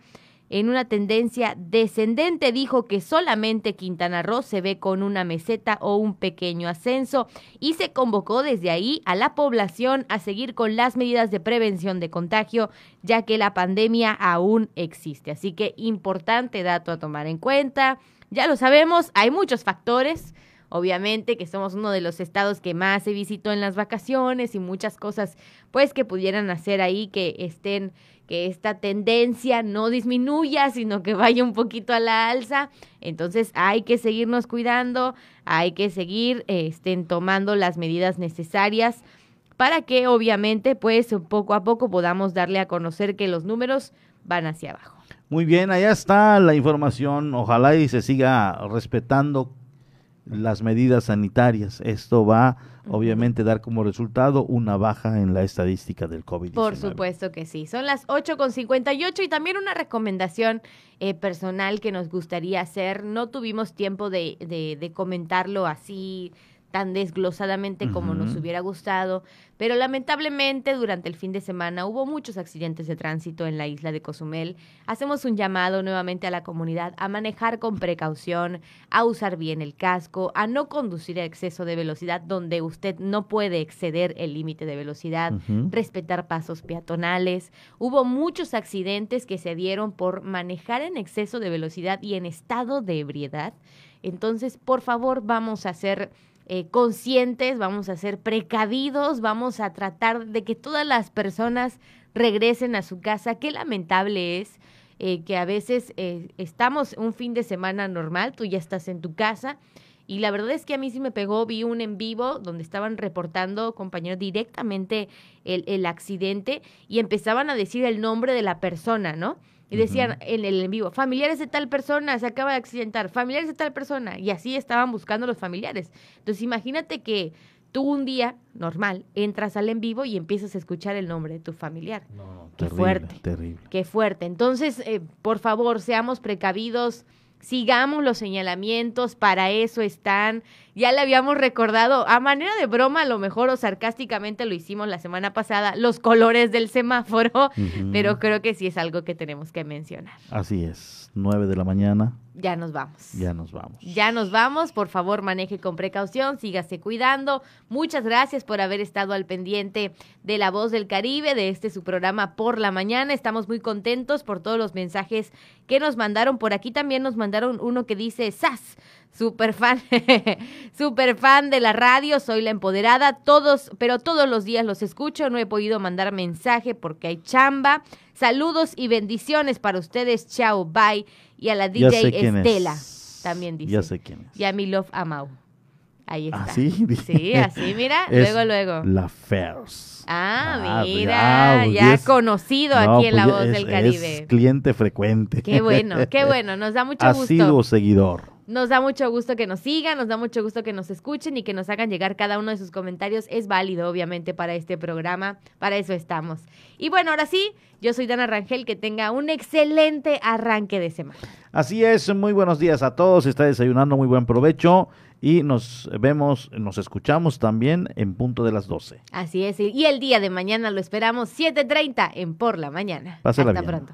en una tendencia descendente. Dijo que solamente Quintana Roo se ve con una meseta o un pequeño ascenso y se convocó desde ahí a la población a seguir con las medidas de prevención de contagio, ya que la pandemia aún existe. Así que importante dato a tomar en cuenta. Ya lo sabemos, hay muchos factores. Obviamente que somos uno de los estados que más se visitó en las vacaciones y muchas cosas pues que pudieran hacer ahí que estén que esta tendencia no disminuya, sino que vaya un poquito a la alza. Entonces hay que seguirnos cuidando, hay que seguir estén tomando las medidas necesarias para que obviamente pues poco a poco podamos darle a conocer que los números van hacia abajo. Muy bien, allá está la información. Ojalá y se siga respetando las medidas sanitarias. Esto va, obviamente, dar como resultado una baja en la estadística del COVID. Por supuesto que sí. Son las 8.58 y también una recomendación eh, personal que nos gustaría hacer. No tuvimos tiempo de, de, de comentarlo así tan desglosadamente como nos hubiera gustado, pero lamentablemente durante el fin de semana hubo muchos accidentes de tránsito en la isla de Cozumel. Hacemos un llamado nuevamente a la comunidad a manejar con precaución, a usar bien el casco, a no conducir a exceso de velocidad donde usted no puede exceder el límite de velocidad, respetar pasos peatonales. Hubo muchos accidentes que se dieron por manejar en exceso de velocidad y en estado de ebriedad. Entonces, por favor, vamos a ser eh, conscientes, vamos a ser precavidos, vamos a tratar de que todas las personas regresen a su casa. Qué lamentable es eh, que a veces eh, estamos un fin de semana normal, tú ya estás en tu casa. Y la verdad es que a mí sí me pegó, vi un en vivo donde estaban reportando, compañeros, directamente el, el accidente y empezaban a decir el nombre de la persona, ¿no? Y decían en el en vivo, familiares de tal persona se acaba de accidentar, familiares de tal persona. Y así estaban buscando los familiares. Entonces imagínate que tú un día, normal, entras al en vivo y empiezas a escuchar el nombre de tu familiar. Qué Terrible, fuerte. Terrible. Qué fuerte. Entonces, eh, por favor, seamos precavidos, sigamos los señalamientos, para eso están. Ya le habíamos recordado, a manera de broma, a lo mejor o sarcásticamente lo hicimos la semana pasada, los colores del semáforo, pero creo que sí es algo que tenemos que mencionar. Así es, 9 de la mañana, Ya nos vamos. ya nos vamos. Ya nos vamos, por favor maneje con precaución, sígase cuidando. Muchas gracias por haber estado al pendiente de La Voz del Caribe, de este su programa por la mañana. Estamos muy contentos por todos los mensajes que nos mandaron. Por aquí también nos mandaron uno que dice, ¡Sas! Super fan, super fan de la radio, soy la empoderada, todos, pero todos los días los escucho, no he podido mandar mensaje porque hay chamba. Saludos y bendiciones para ustedes, chao, bye. Y a la DJ es. Estela también dice. Ya sé quién es. Y a mi love Amau. Ahí está. ¿Así? Sí, así, mira, Es luego, luego. La Fairs. Ah, Ah, mira, ah, ya conocido No, aquí en La pues, Voz es- del Caribe. Es cliente frecuente. Qué bueno, qué bueno, nos da mucho Ha gusto. sido seguidor. Nos da mucho gusto que nos sigan, nos da mucho gusto que nos escuchen y que nos hagan llegar cada uno de sus comentarios. Es válido, obviamente, para este programa. Para eso estamos. Y bueno, ahora sí, yo soy Dana Rangel. Que tenga un excelente arranque de semana. Así es, muy buenos días a todos. Está desayunando, muy buen provecho. Y nos vemos, nos escuchamos también en punto de las 12. Así es. Y el día de mañana lo esperamos 7.30 en Por la Mañana. Pásela Hasta bien. pronto.